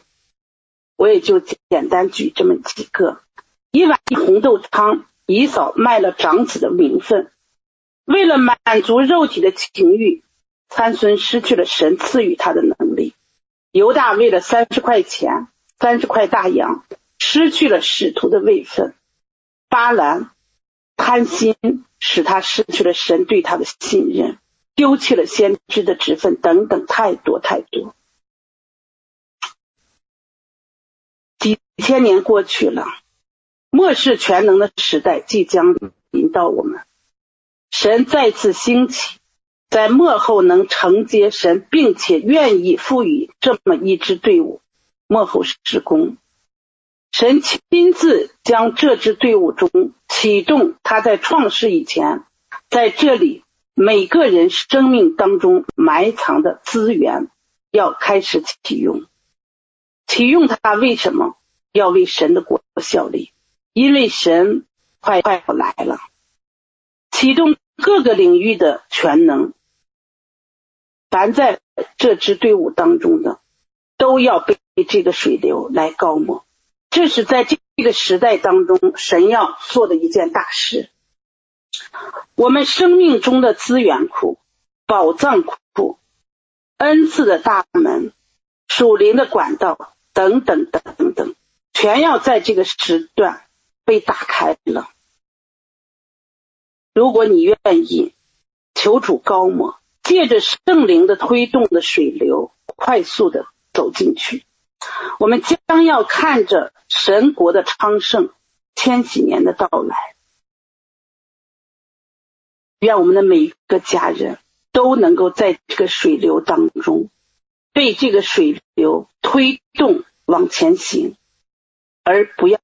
我也就简单举这么几个：一碗红豆汤，以扫卖了长子的名分，为了满足肉体的情欲，参孙失去了神赐予他的能力。犹大为了三十块钱、三十块大洋，失去了使徒的位分；巴兰贪心，使他失去了神对他的信任，丢弃了先知的职分，等等，太多太多。几千年过去了，末世全能的时代即将临到我们，神再次兴起。在末后能承接神，并且愿意赋予这么一支队伍，幕后施工。神亲自将这支队伍中启动，他在创世以前，在这里每个人生命当中埋藏的资源，要开始启用。启用它为什么？要为神的国效力，因为神快快要来了。启动各个领域的全能。凡在这支队伍当中的，都要被这个水流来高抹。这是在这个时代当中，神要做的一件大事。我们生命中的资源库、宝藏库、恩赐的大门、属灵的管道等等等等，全要在这个时段被打开了。如果你愿意，求主高摩。借着圣灵的推动的水流，快速的走进去，我们将要看着神国的昌盛，千禧年的到来。愿我们的每一个家人都能够在这个水流当中，被这个水流推动往前行。而不要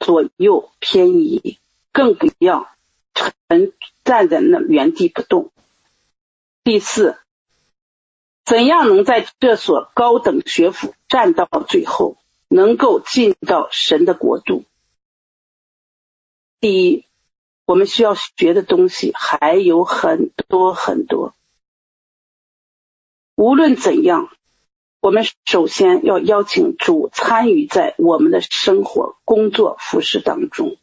左右偏移，更不要沉站在那原地不动。第四，怎样能在这所高等学府站到最后，能够进到神的国度？第一，我们需要学的东西还有很多很多。无论怎样。我们首先要邀请主参与在我们的生活、工作、服事当中，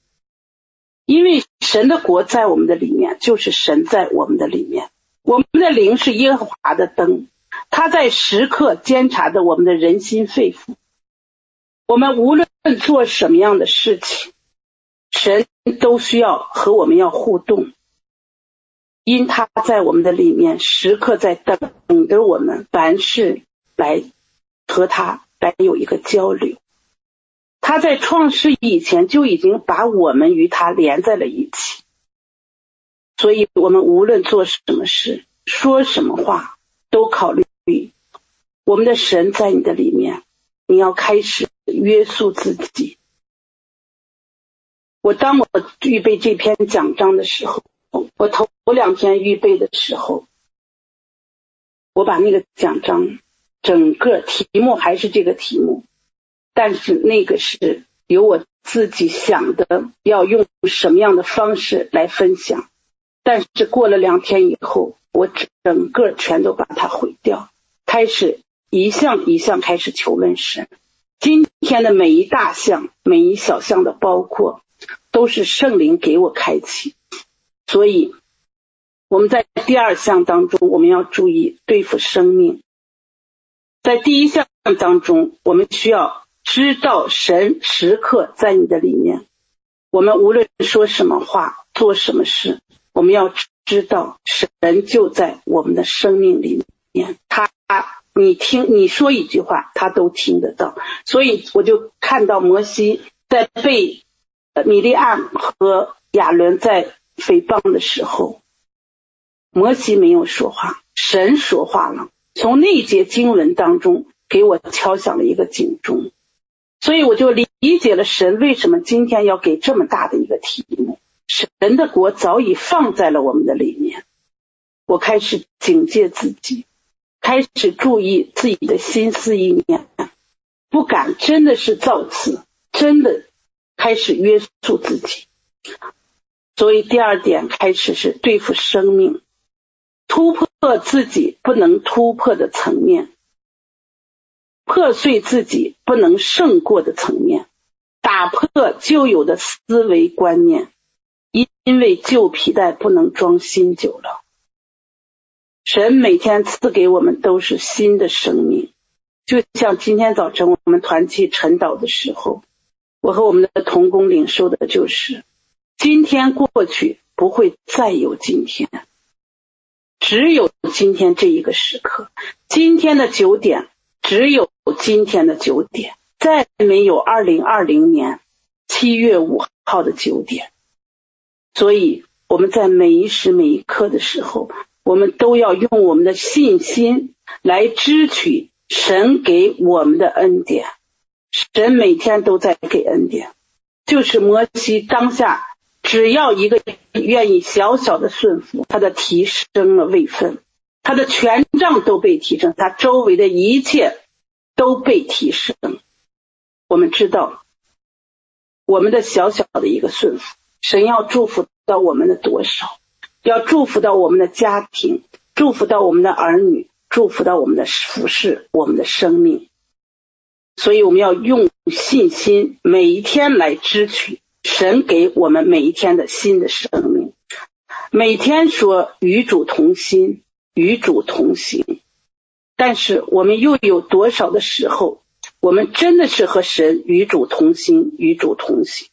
因为神的国在我们的里面，就是神在我们的里面。我们的灵是耶和华的灯，他在时刻监察着我们的人心肺腑。我们无论做什么样的事情，神都需要和我们要互动，因他在我们的里面，时刻在等着我们，凡事。来和他来有一个交流，他在创世以前就已经把我们与他连在了一起，所以我们无论做什么事、说什么话，都考虑我们的神在你的里面，你要开始约束自己。我当我预备这篇讲章的时候，我头两天预备的时候，我把那个讲章。整个题目还是这个题目，但是那个是由我自己想的，要用什么样的方式来分享。但是过了两天以后，我整个全都把它毁掉，开始一项一项开始求问神。今天的每一大项、每一小项的包括，都是圣灵给我开启。所以我们在第二项当中，我们要注意对付生命。在第一项当中，我们需要知道神时刻在你的里面。我们无论说什么话、做什么事，我们要知道神就在我们的生命里面。他，你听你说一句话，他都听得到。所以我就看到摩西在被米利暗和亚伦在诽谤的时候，摩西没有说话，神说话了。从那一节经文当中给我敲响了一个警钟，所以我就理解了神为什么今天要给这么大的一个题目。神的国早已放在了我们的里面，我开始警戒自己，开始注意自己的心思意念，不敢真的是造次，真的开始约束自己。所以第二点开始是对付生命。突破自己不能突破的层面，破碎自己不能胜过的层面，打破旧有的思维观念，因为旧皮带不能装新酒了。神每天赐给我们都是新的生命，就像今天早晨我们团契晨祷的时候，我和我们的同工领受的就是：今天过去不会再有今天。只有今天这一个时刻，今天的九点，只有今天的九点，再没有二零二零年七月五号的九点。所以我们在每一时每一刻的时候，我们都要用我们的信心来支取神给我们的恩典。神每天都在给恩典，就是摩西当下。只要一个愿意小小的顺服，他的提升了位分，他的权杖都被提升，他周围的一切都被提升。我们知道，我们的小小的一个顺服，神要祝福到我们的多少，要祝福到我们的家庭，祝福到我们的儿女，祝福到我们的服事，我们的生命。所以我们要用信心，每一天来支取。神给我们每一天的新的生命，每天说与主同心，与主同行。但是我们又有多少的时候，我们真的是和神与主同心，与主同行？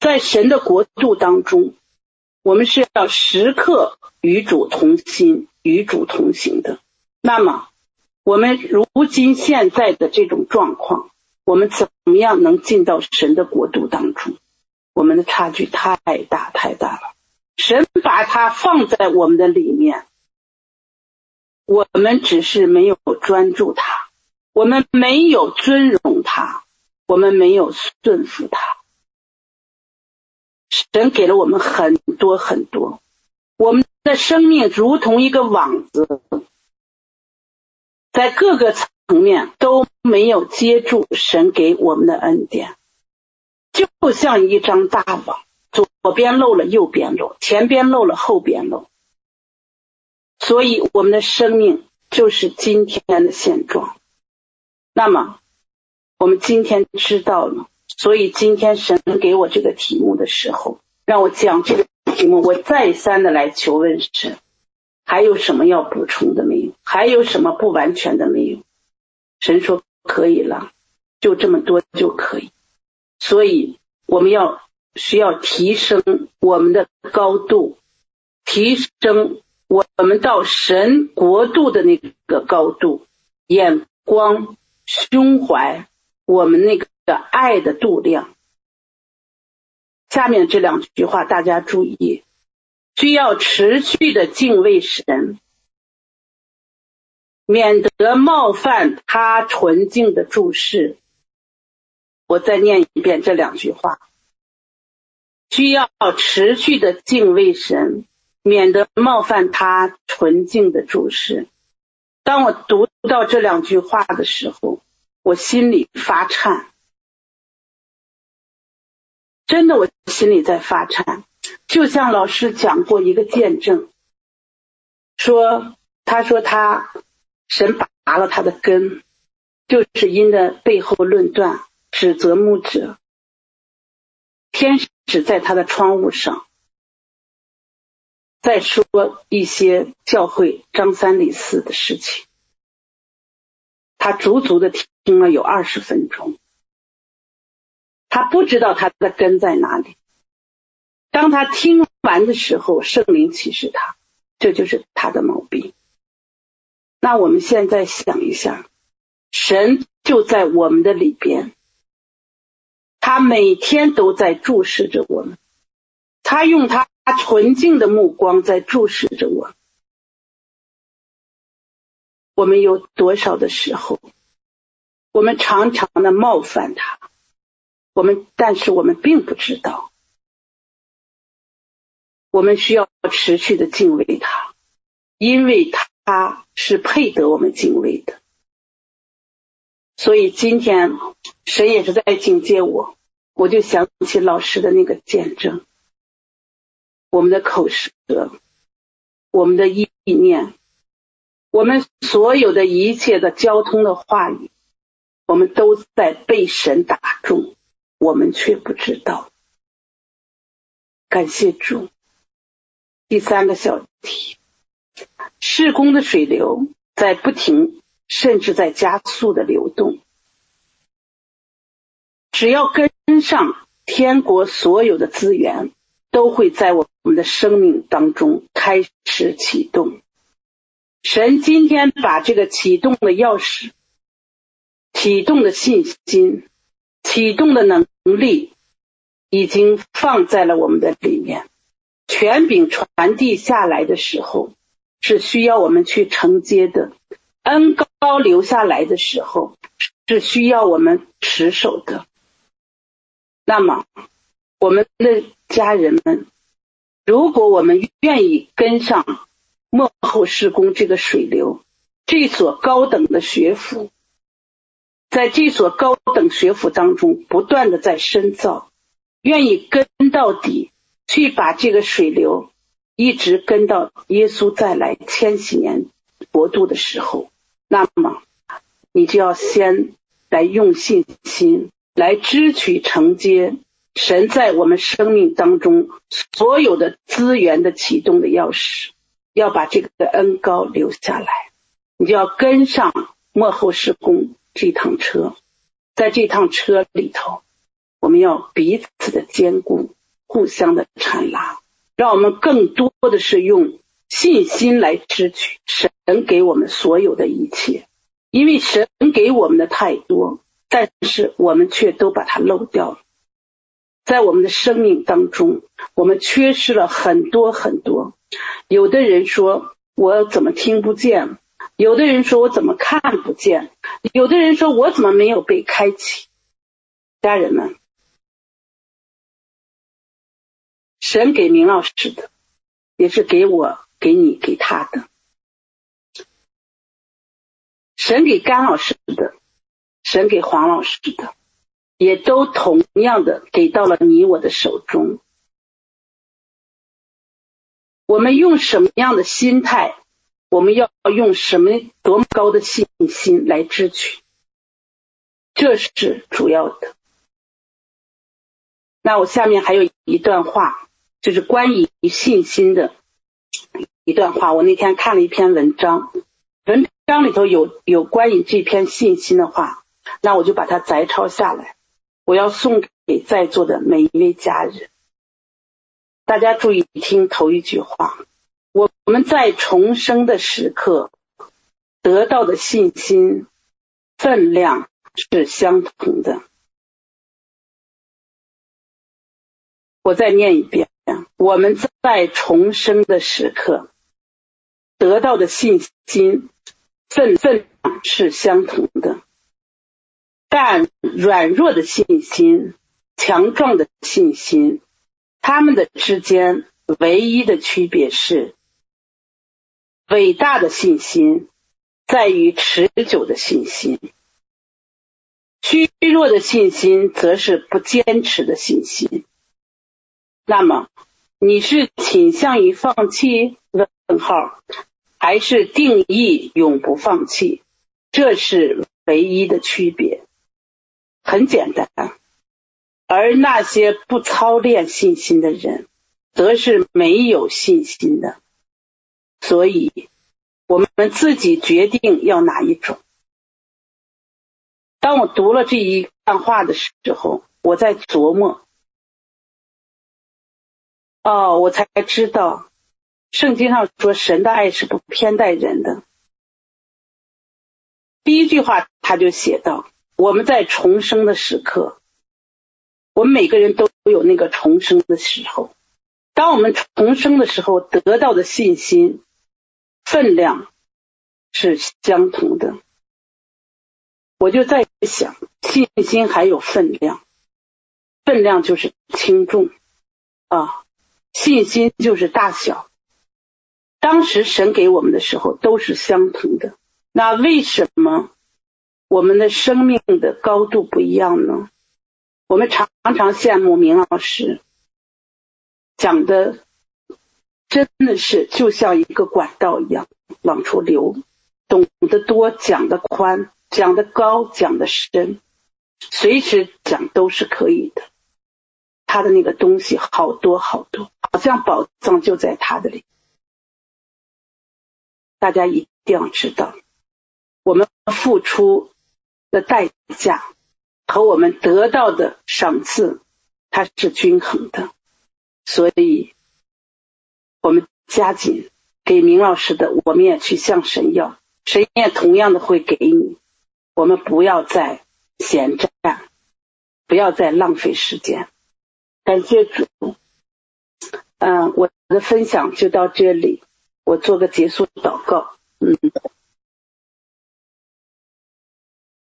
在神的国度当中，我们是要时刻与主同心，与主同行的。那么，我们如今现在的这种状况，我们怎么样能进到神的国度当中？我们的差距太大太大了，神把它放在我们的里面，我们只是没有专注它，我们没有尊荣它，我们没有顺服他。神给了我们很多很多，我们的生命如同一个网子，在各个层面都没有接住神给我们的恩典，就像一张大网，左边漏了，右边漏，前边漏了，后边漏，所以我们的生命就是今天的现状。那么，我们今天知道了。所以今天神给我这个题目的时候，让我讲这个题目，我再三的来求问神，还有什么要补充的没有？还有什么不完全的没有？神说可以了，就这么多就可以。所以我们要需要提升我们的高度，提升我们到神国度的那个高度，眼光、胸怀，我们那个。的爱的度量。下面这两句话大家注意，需要持续的敬畏神，免得冒犯他纯净的注视。我再念一遍这两句话，需要持续的敬畏神，免得冒犯他纯净的注视。当我读到这两句话的时候，我心里发颤。真的，我心里在发颤，就像老师讲过一个见证，说他说他神拔了他的根，就是因的背后论断、指责牧者，天使在他的窗户上，再说一些教会张三李四的事情，他足足的听了有二十分钟。他不知道他的根在哪里。当他听完的时候，圣灵启示他，这就是他的毛病。那我们现在想一下，神就在我们的里边，他每天都在注视着我们，他用他纯净的目光在注视着我。我们有多少的时候，我们常常的冒犯他。我们，但是我们并不知道，我们需要持续的敬畏他，因为他是配得我们敬畏的。所以今天神也是在警戒我，我就想起老师的那个见证，我们的口舌，我们的意念，我们所有的一切的交通的话语，我们都在被神打中。我们却不知道，感谢主。第三个小题，事工的水流在不停，甚至在加速的流动。只要跟上天国所有的资源，都会在我们的生命当中开始启动。神今天把这个启动的钥匙、启动的信心。启动的能力已经放在了我们的里面，权柄传递下来的时候是需要我们去承接的，恩高留下来的时候是需要我们持守的。那么，我们的家人们，如果我们愿意跟上幕后施工这个水流，这所高等的学府。在这所高等学府当中，不断的在深造，愿意跟到底，去把这个水流一直跟到耶稣再来千禧年国度的时候，那么你就要先来用信心来支取承接神在我们生命当中所有的资源的启动的钥匙，要把这个恩膏留下来，你就要跟上幕后施工。这趟车，在这趟车里头，我们要彼此的坚固，互相的缠拉，让我们更多的是用信心来支取神给我们所有的一切，因为神给我们的太多，但是我们却都把它漏掉了。在我们的生命当中，我们缺失了很多很多。有的人说：“我怎么听不见？”有的人说：“我怎么看不见？”有的人说：“我怎么没有被开启？”家人们，神给明老师的，也是给我、给你、给他的。神给甘老师的，神给黄老师的，也都同样的给到了你我的手中。我们用什么样的心态？我们要用什么多么高的信心来支取？这是主要的。那我下面还有一段话，就是关于信心的一段话。我那天看了一篇文章，文章里头有有关于这篇信心的话，那我就把它摘抄下来，我要送给在座的每一位家人。大家注意听头一句话：我们在重生的时刻得到的信心分量是相同的。我再念一遍：我们在重生的时刻得到的信心。分分是相同的，但软弱的信心、强壮的信心，他们的之间唯一的区别是，伟大的信心在于持久的信心，虚弱的信心则是不坚持的信心。那么，你是倾向于放弃？问号。还是定义永不放弃，这是唯一的区别。很简单，而那些不操练信心的人，则是没有信心的。所以，我们自己决定要哪一种。当我读了这一段话的时候，我在琢磨，哦，我才知道。圣经上说，神的爱是不偏待人的。第一句话他就写道：“我们在重生的时刻，我们每个人都有那个重生的时候。当我们重生的时候，得到的信心分量是相同的。”我就在想，信心还有分量，分量就是轻重啊，信心就是大小。当时神给我们的时候都是相同的，那为什么我们的生命的高度不一样呢？我们常常羡慕明老师讲的，真的是就像一个管道一样往出流，懂得多，讲得宽，讲得高，讲得深，随时讲都是可以的。他的那个东西好多好多，好像宝藏就在他的里。大家一定要知道，我们付出的代价和我们得到的赏赐，它是均衡的。所以，我们加紧给明老师的，我们也去向神要，神也同样的会给你。我们不要再闲着，不要再浪费时间。感谢主，嗯，我的分享就到这里。我做个结束祷告，嗯，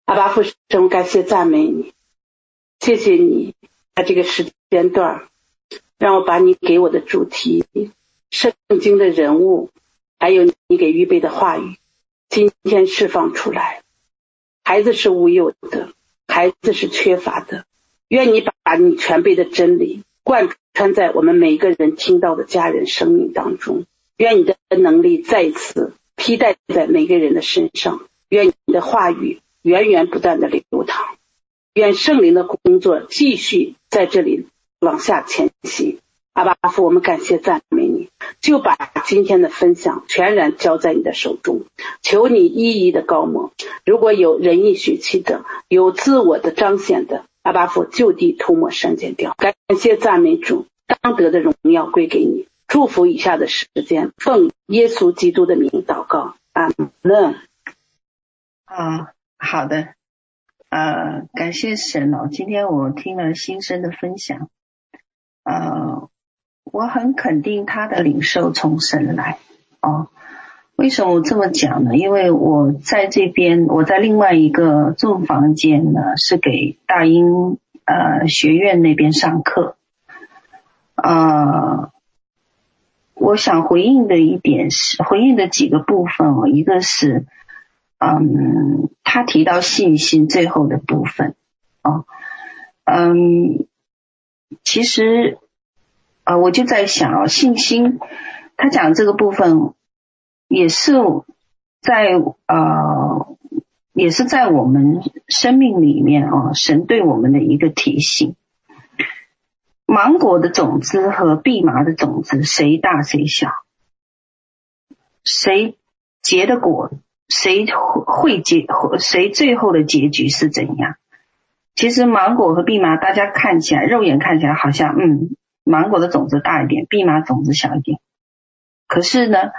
阿爸父神，感谢赞美你，谢谢你在这个时间段，让我把你给我的主题、圣经的人物，还有你给预备的话语，今天释放出来。孩子是无有的，孩子是缺乏的，愿你把你全备的真理贯穿在我们每一个人听到的家人生命当中。愿你的能力再次披戴在每个人的身上，愿你的话语源源不断的流淌，愿圣灵的工作继续在这里往下前行。阿巴父，我们感谢赞美你，就把今天的分享全然交在你的手中，求你一一的膏抹。如果有仁义血气的，有自我的彰显的，阿巴父就地涂抹删减掉。感谢赞美主，当得的荣耀归给你。祝福以下的时间，奉耶稣基督的名祷告，阿门。啊，好的，呃，感谢神哦。今天我听了新生的分享，呃，我很肯定他的领受从神来哦。为什么我这么讲呢？因为我在这边，我在另外一个住房间呢，是给大英呃学院那边上课，呃，我想回应的一点是回应的几个部分哦，一个是，嗯，他提到信心最后的部分，哦，嗯，其实啊，我就在想哦，信心，他讲这个部分也是在呃。也是在我们生命里面啊，神对我们的一个提醒。芒果的种子和蓖麻的种子，谁大谁小？谁结的果？谁会结？谁最后的结局是怎样？其实芒果和蓖麻，大家看起来，肉眼看起来好像，嗯，芒果的种子大一点，蓖麻种子小一点。可是呢，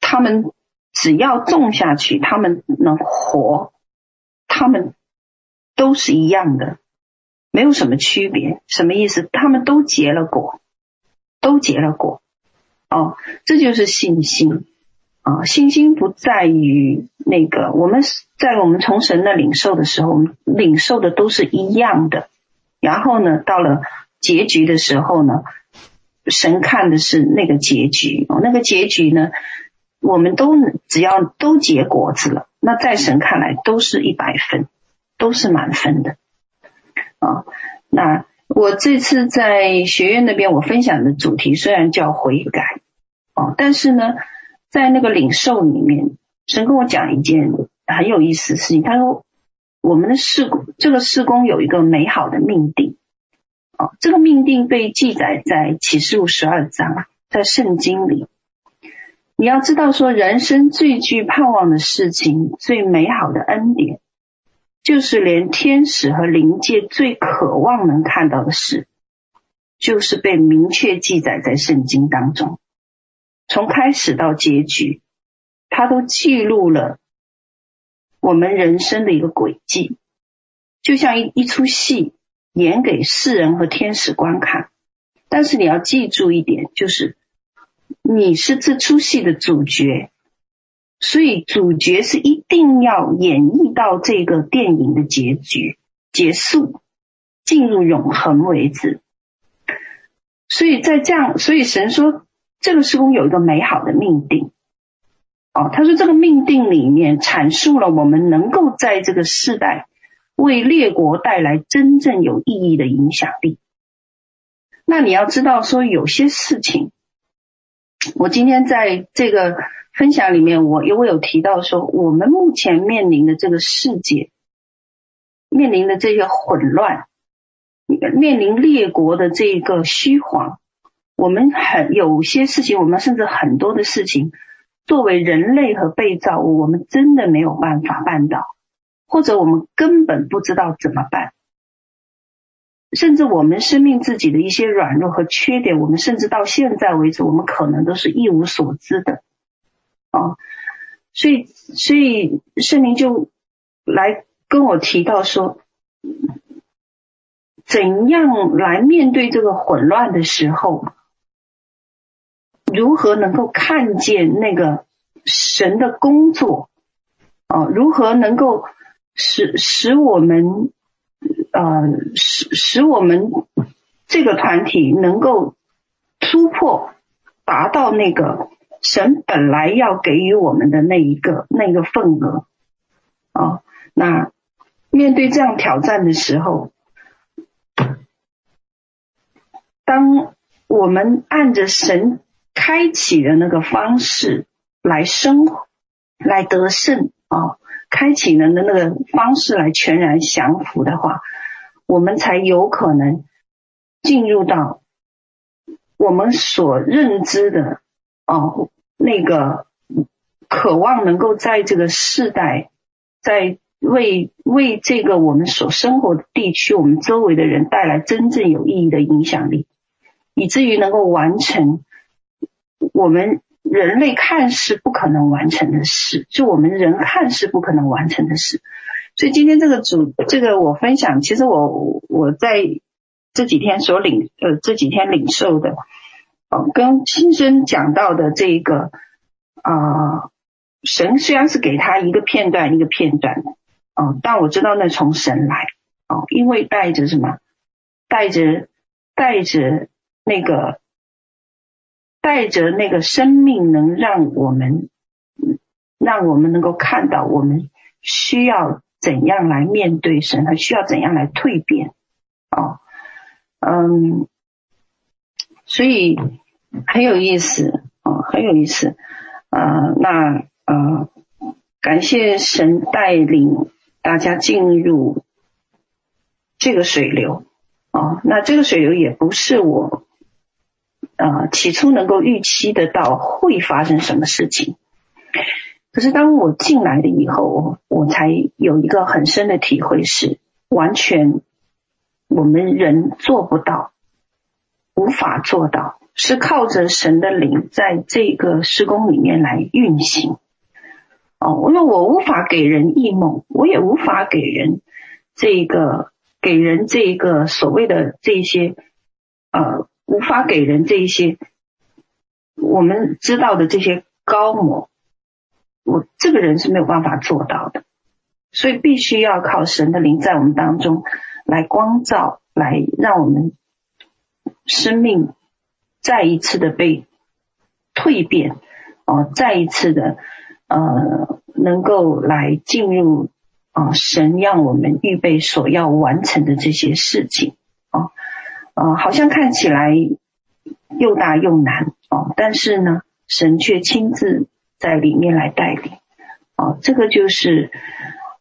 他们。只要种下去，他们能活，他们都是一样的，没有什么区别。什么意思？他们都结了果，都结了果。哦，这就是信心啊、信心不在于那个我们在我们从神的领受的时候，我们领受的都是一样的。然后呢，到了结局的时候呢，神看的是那个结局。哦，那个结局呢？我们都只要都结果子了，那在神看来都是一百分，都是满分的啊。那我这次在学院那边，我分享的主题虽然叫悔改哦，但是呢，在那个领受里面，神跟我讲一件很有意思的事情。他说，我们的事工，这个事工有一个美好的命定这个命定被记载在启示录十二章，在圣经里。你要知道，说人生最具盼望的事情，最美好的恩典，就是连天使和灵界最渴望能看到的事，就是被明确记载在圣经当中。从开始到结局，它都记录了我们人生的一个轨迹，就像一一出戏，演给世人和天使观看。但是你要记住一点，就是。你是这出戏的主角，所以主角是一定要演绎到这个电影的结局结束，进入永恒为止。所以在这样，所以神说这个施工有一个美好的命定。哦，他说这个命定里面阐述了我们能够在这个世代为列国带来真正有意义的影响力。那你要知道说有些事情。我今天在这个分享里面，我我有提到说，我们目前面临的这个世界，面临的这些混乱，面临列国的这个虚晃，我们很有些事情，我们甚至很多的事情，作为人类和被造物，我们真的没有办法办到，或者我们根本不知道怎么办。甚至我们生命自己的一些软弱和缺点，我们甚至到现在为止，我们可能都是一无所知的，啊，所以，所以圣灵就来跟我提到说，怎样来面对这个混乱的时候，如何能够看见那个神的工作，啊，如何能够使使我们。呃，使使我们这个团体能够突破，达到那个神本来要给予我们的那一个那个份额、哦。那面对这样挑战的时候，当我们按着神开启的那个方式来生，来得胜啊。开启人的那个方式来全然降服的话，我们才有可能进入到我们所认知的哦，那个渴望能够在这个世代，在为为这个我们所生活的地区，我们周围的人带来真正有意义的影响力，以至于能够完成我们。人类看似不可能完成的事，就我们人看似不可能完成的事。所以今天这个主，这个我分享，其实我我在这几天所领呃这几天领受的，哦，跟亲身讲到的这一个啊、神虽然是给他一个片段一个片段的，哦，但我知道那从神来，哦，因为带着什么带着带着那个带着那个生命，能让我们让我们能够看到我们需要怎样来面对神，和需要怎样来蜕变。哦，嗯，所以很有意思哦，很有意思啊、那呃，感谢神带领大家进入这个水流哦。那这个水流也不是我呃起初能够预期得到会发生什么事情。可是当我进来了以后，我才有一个很深的体会，是完全。我们人做不到，无法做到，是靠着神的灵在这个施工里面来运行。哦，因为我无法给人异梦，我也无法给人这个给人这个所谓的这些呃，无法给人这一些我们知道的这些高模，我这个人是没有办法做到的，所以必须要靠神的灵在我们当中。来光照，来让我们生命再一次的被蜕变，哦，再一次的呃，能够来进入啊、神让我们预备所要完成的这些事情，呃，好像看起来又大又难，哦，但是呢，神却亲自在里面来带领，哦，这个就是，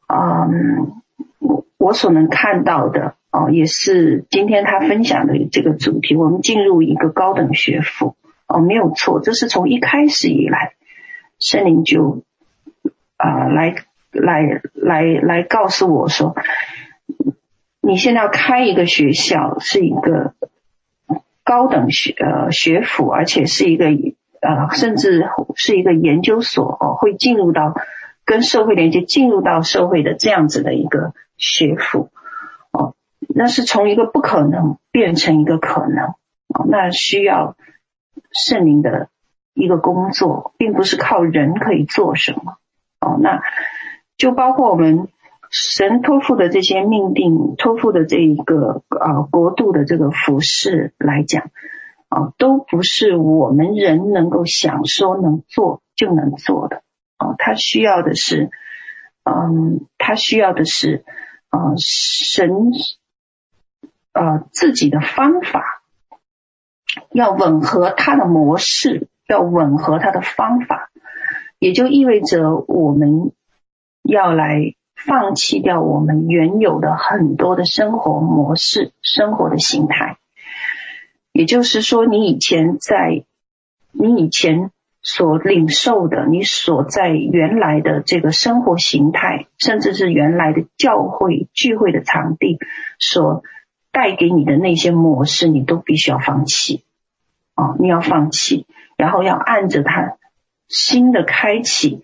嗯。我我所能看到的哦，也是今天他分享的这个主题。我们进入一个高等学府哦，没有错，这是从一开始以来，圣灵就啊、来来来来告诉我说，你现在要开一个学校，是一个高等学呃学府，而且是一个呃甚至是一个研究所哦，会进入到跟社会连接，进入到社会的这样子的一个。学府哦，那是从一个不可能变成一个可能哦，那需要圣灵的一个工作，并不是靠人可以做什么哦。那就包括我们神托付的这些命定，托付的这一个啊国度的这个服饰来讲啊，都不是我们人能够想说能做就能做的啊。他需要的是，嗯，他需要的是。啊、呃，神，呃，自己的方法要吻合他的模式，要吻合他的方法，也就意味着我们要来放弃掉我们原有的很多的生活模式、生活的形态。也就是说，你以前在，你以前。所领受的，你所在原来的这个生活形态，甚至是原来的教会聚会的场地，所带给你的那些模式，你都必须要放弃。哦，你要放弃，然后要按着它新的开启，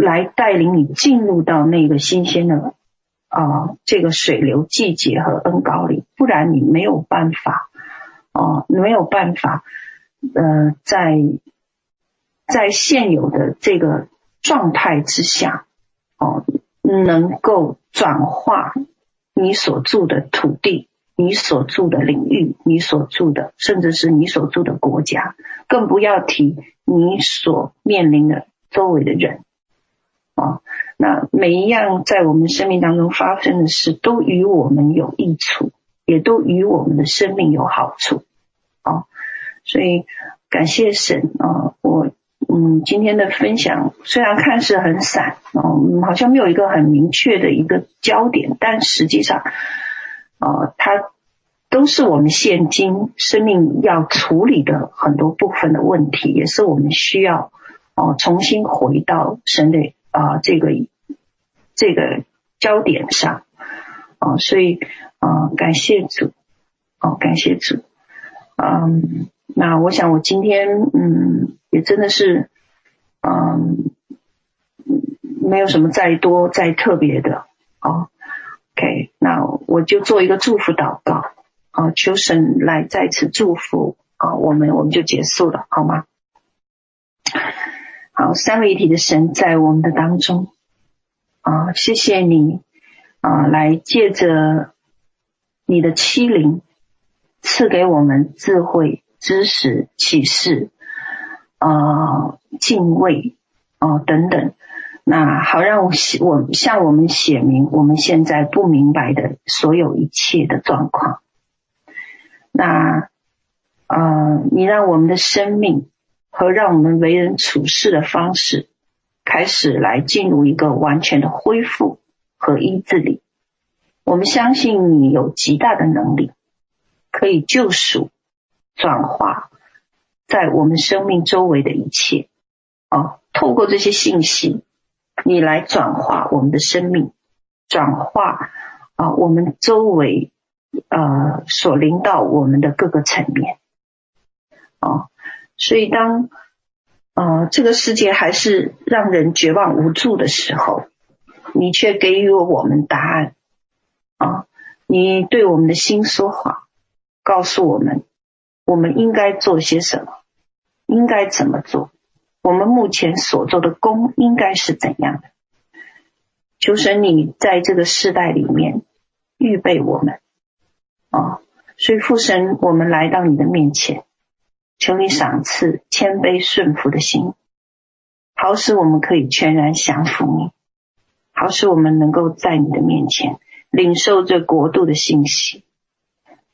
来带领你进入到那个新鲜的啊、这个水流季节和恩膏里，不然你没有办法哦，没有办法呃在。在现有的这个状态之下，哦，能够转化你所住的土地、你所住的领域、你所住的，甚至是你所住的国家，更不要提你所面临的周围的人，啊，那每一样在我们生命当中发生的事，都与我们有益处，也都与我们的生命有好处，哦，所以感谢神啊，我。嗯，今天的分享虽然看似很散，嗯，好像没有一个很明确的一个焦点，但实际上，呃，它都是我们现今生命要处理的很多部分的问题，也是我们需要哦、重新回到神的啊、这个这个焦点上，啊、所以啊、感谢主，哦、感谢主，嗯。那我想，我今天嗯，也真的是嗯，没有什么再多再特别的哦。OK，那我就做一个祝福祷告啊，求神来再次祝福啊，我们我们就结束了，好吗？好，三位一体的神在我们的当中啊，谢谢你啊，来借着你的欺凌，赐给我们智慧、知识、启示，啊、敬畏，啊、等等。那好，让我写我向我们写明我们现在不明白的所有一切的状况。那，呃，你让我们的生命和让我们为人处事的方式，开始来进入一个完全的恢复和医治里。我们相信你有极大的能力，可以救赎、转化在我们生命周围的一切。啊，透过这些信息，你来转化我们的生命，转化啊我们周围呃所临到我们的各个层面。哦，所以当呃这个世界还是让人绝望无助的时候，你却给予了我们答案。啊！你对我们的心说话，告诉我们我们应该做些什么，应该怎么做，我们目前所做的功应该是怎样的？求神你在这个世代里面预备我们啊！所以父神，我们来到你的面前，求你赏赐谦卑顺服的心，好使我们可以全然降服你，好使我们能够在你的面前。领受这国度的信息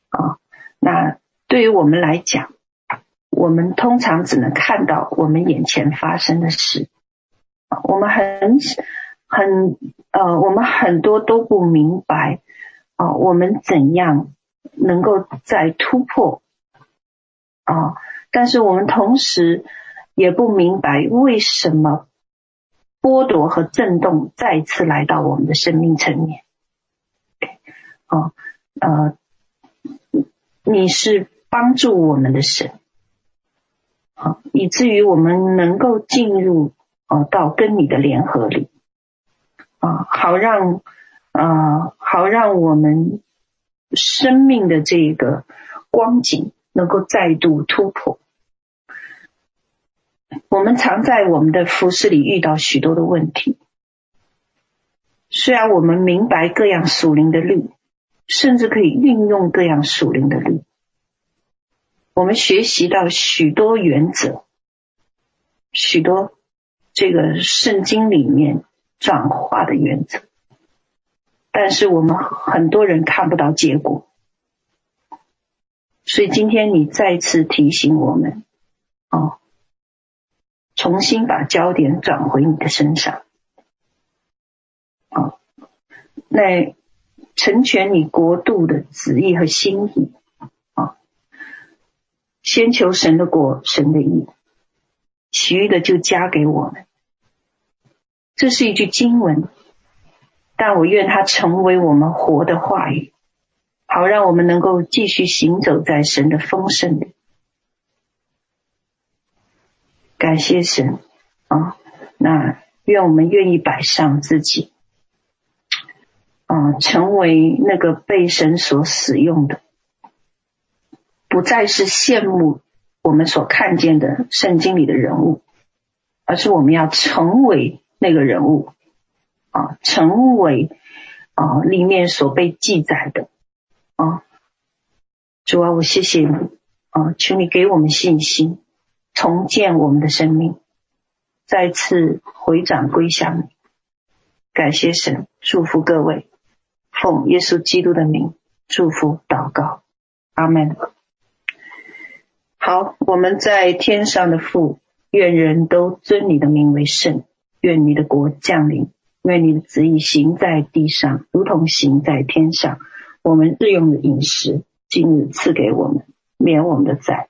啊，那对于我们来讲，我们通常只能看到我们眼前发生的事，我们很很呃，我们很多都不明白啊，我们怎样能够再突破啊？但是我们同时也不明白为什么剥夺和震动再次来到我们的生命层面。哦，呃，你是帮助我们的神，好，以至于我们能够进入哦到跟你的联合里，啊，好让啊好让我们生命的这个光景能够再度突破。我们常在我们的服饰里遇到许多的问题，虽然我们明白各样属灵的律。甚至可以运用各样属灵的律，我们学习到许多原则，许多这个圣经里面转化的原则，但是我们很多人看不到结果，所以今天你再次提醒我们，哦，重新把焦点转回你的身上，啊，那。成全你国度的旨意和心意啊！先求神的国，神的意，其余的就加给我们。这是一句经文，但我愿它成为我们活的话语，好让我们能够继续行走在神的丰盛里。感谢神啊！那愿我们愿意摆上自己。啊，成为那个被神所使用的，不再是羡慕我们所看见的圣经里的人物，而是我们要成为那个人物啊，成为啊里面所被记载的啊。主啊，我谢谢你啊，求你给我们信心，重建我们的生命，再次回转归向你。感谢神，祝福各位。奉耶稣基督的名祝福祷告，阿门。好，我们在天上的父，愿人都尊你的名为圣，愿你的国降临，愿你的旨意行在地上，如同行在天上。我们日用的饮食，今日赐给我们，免我们的债，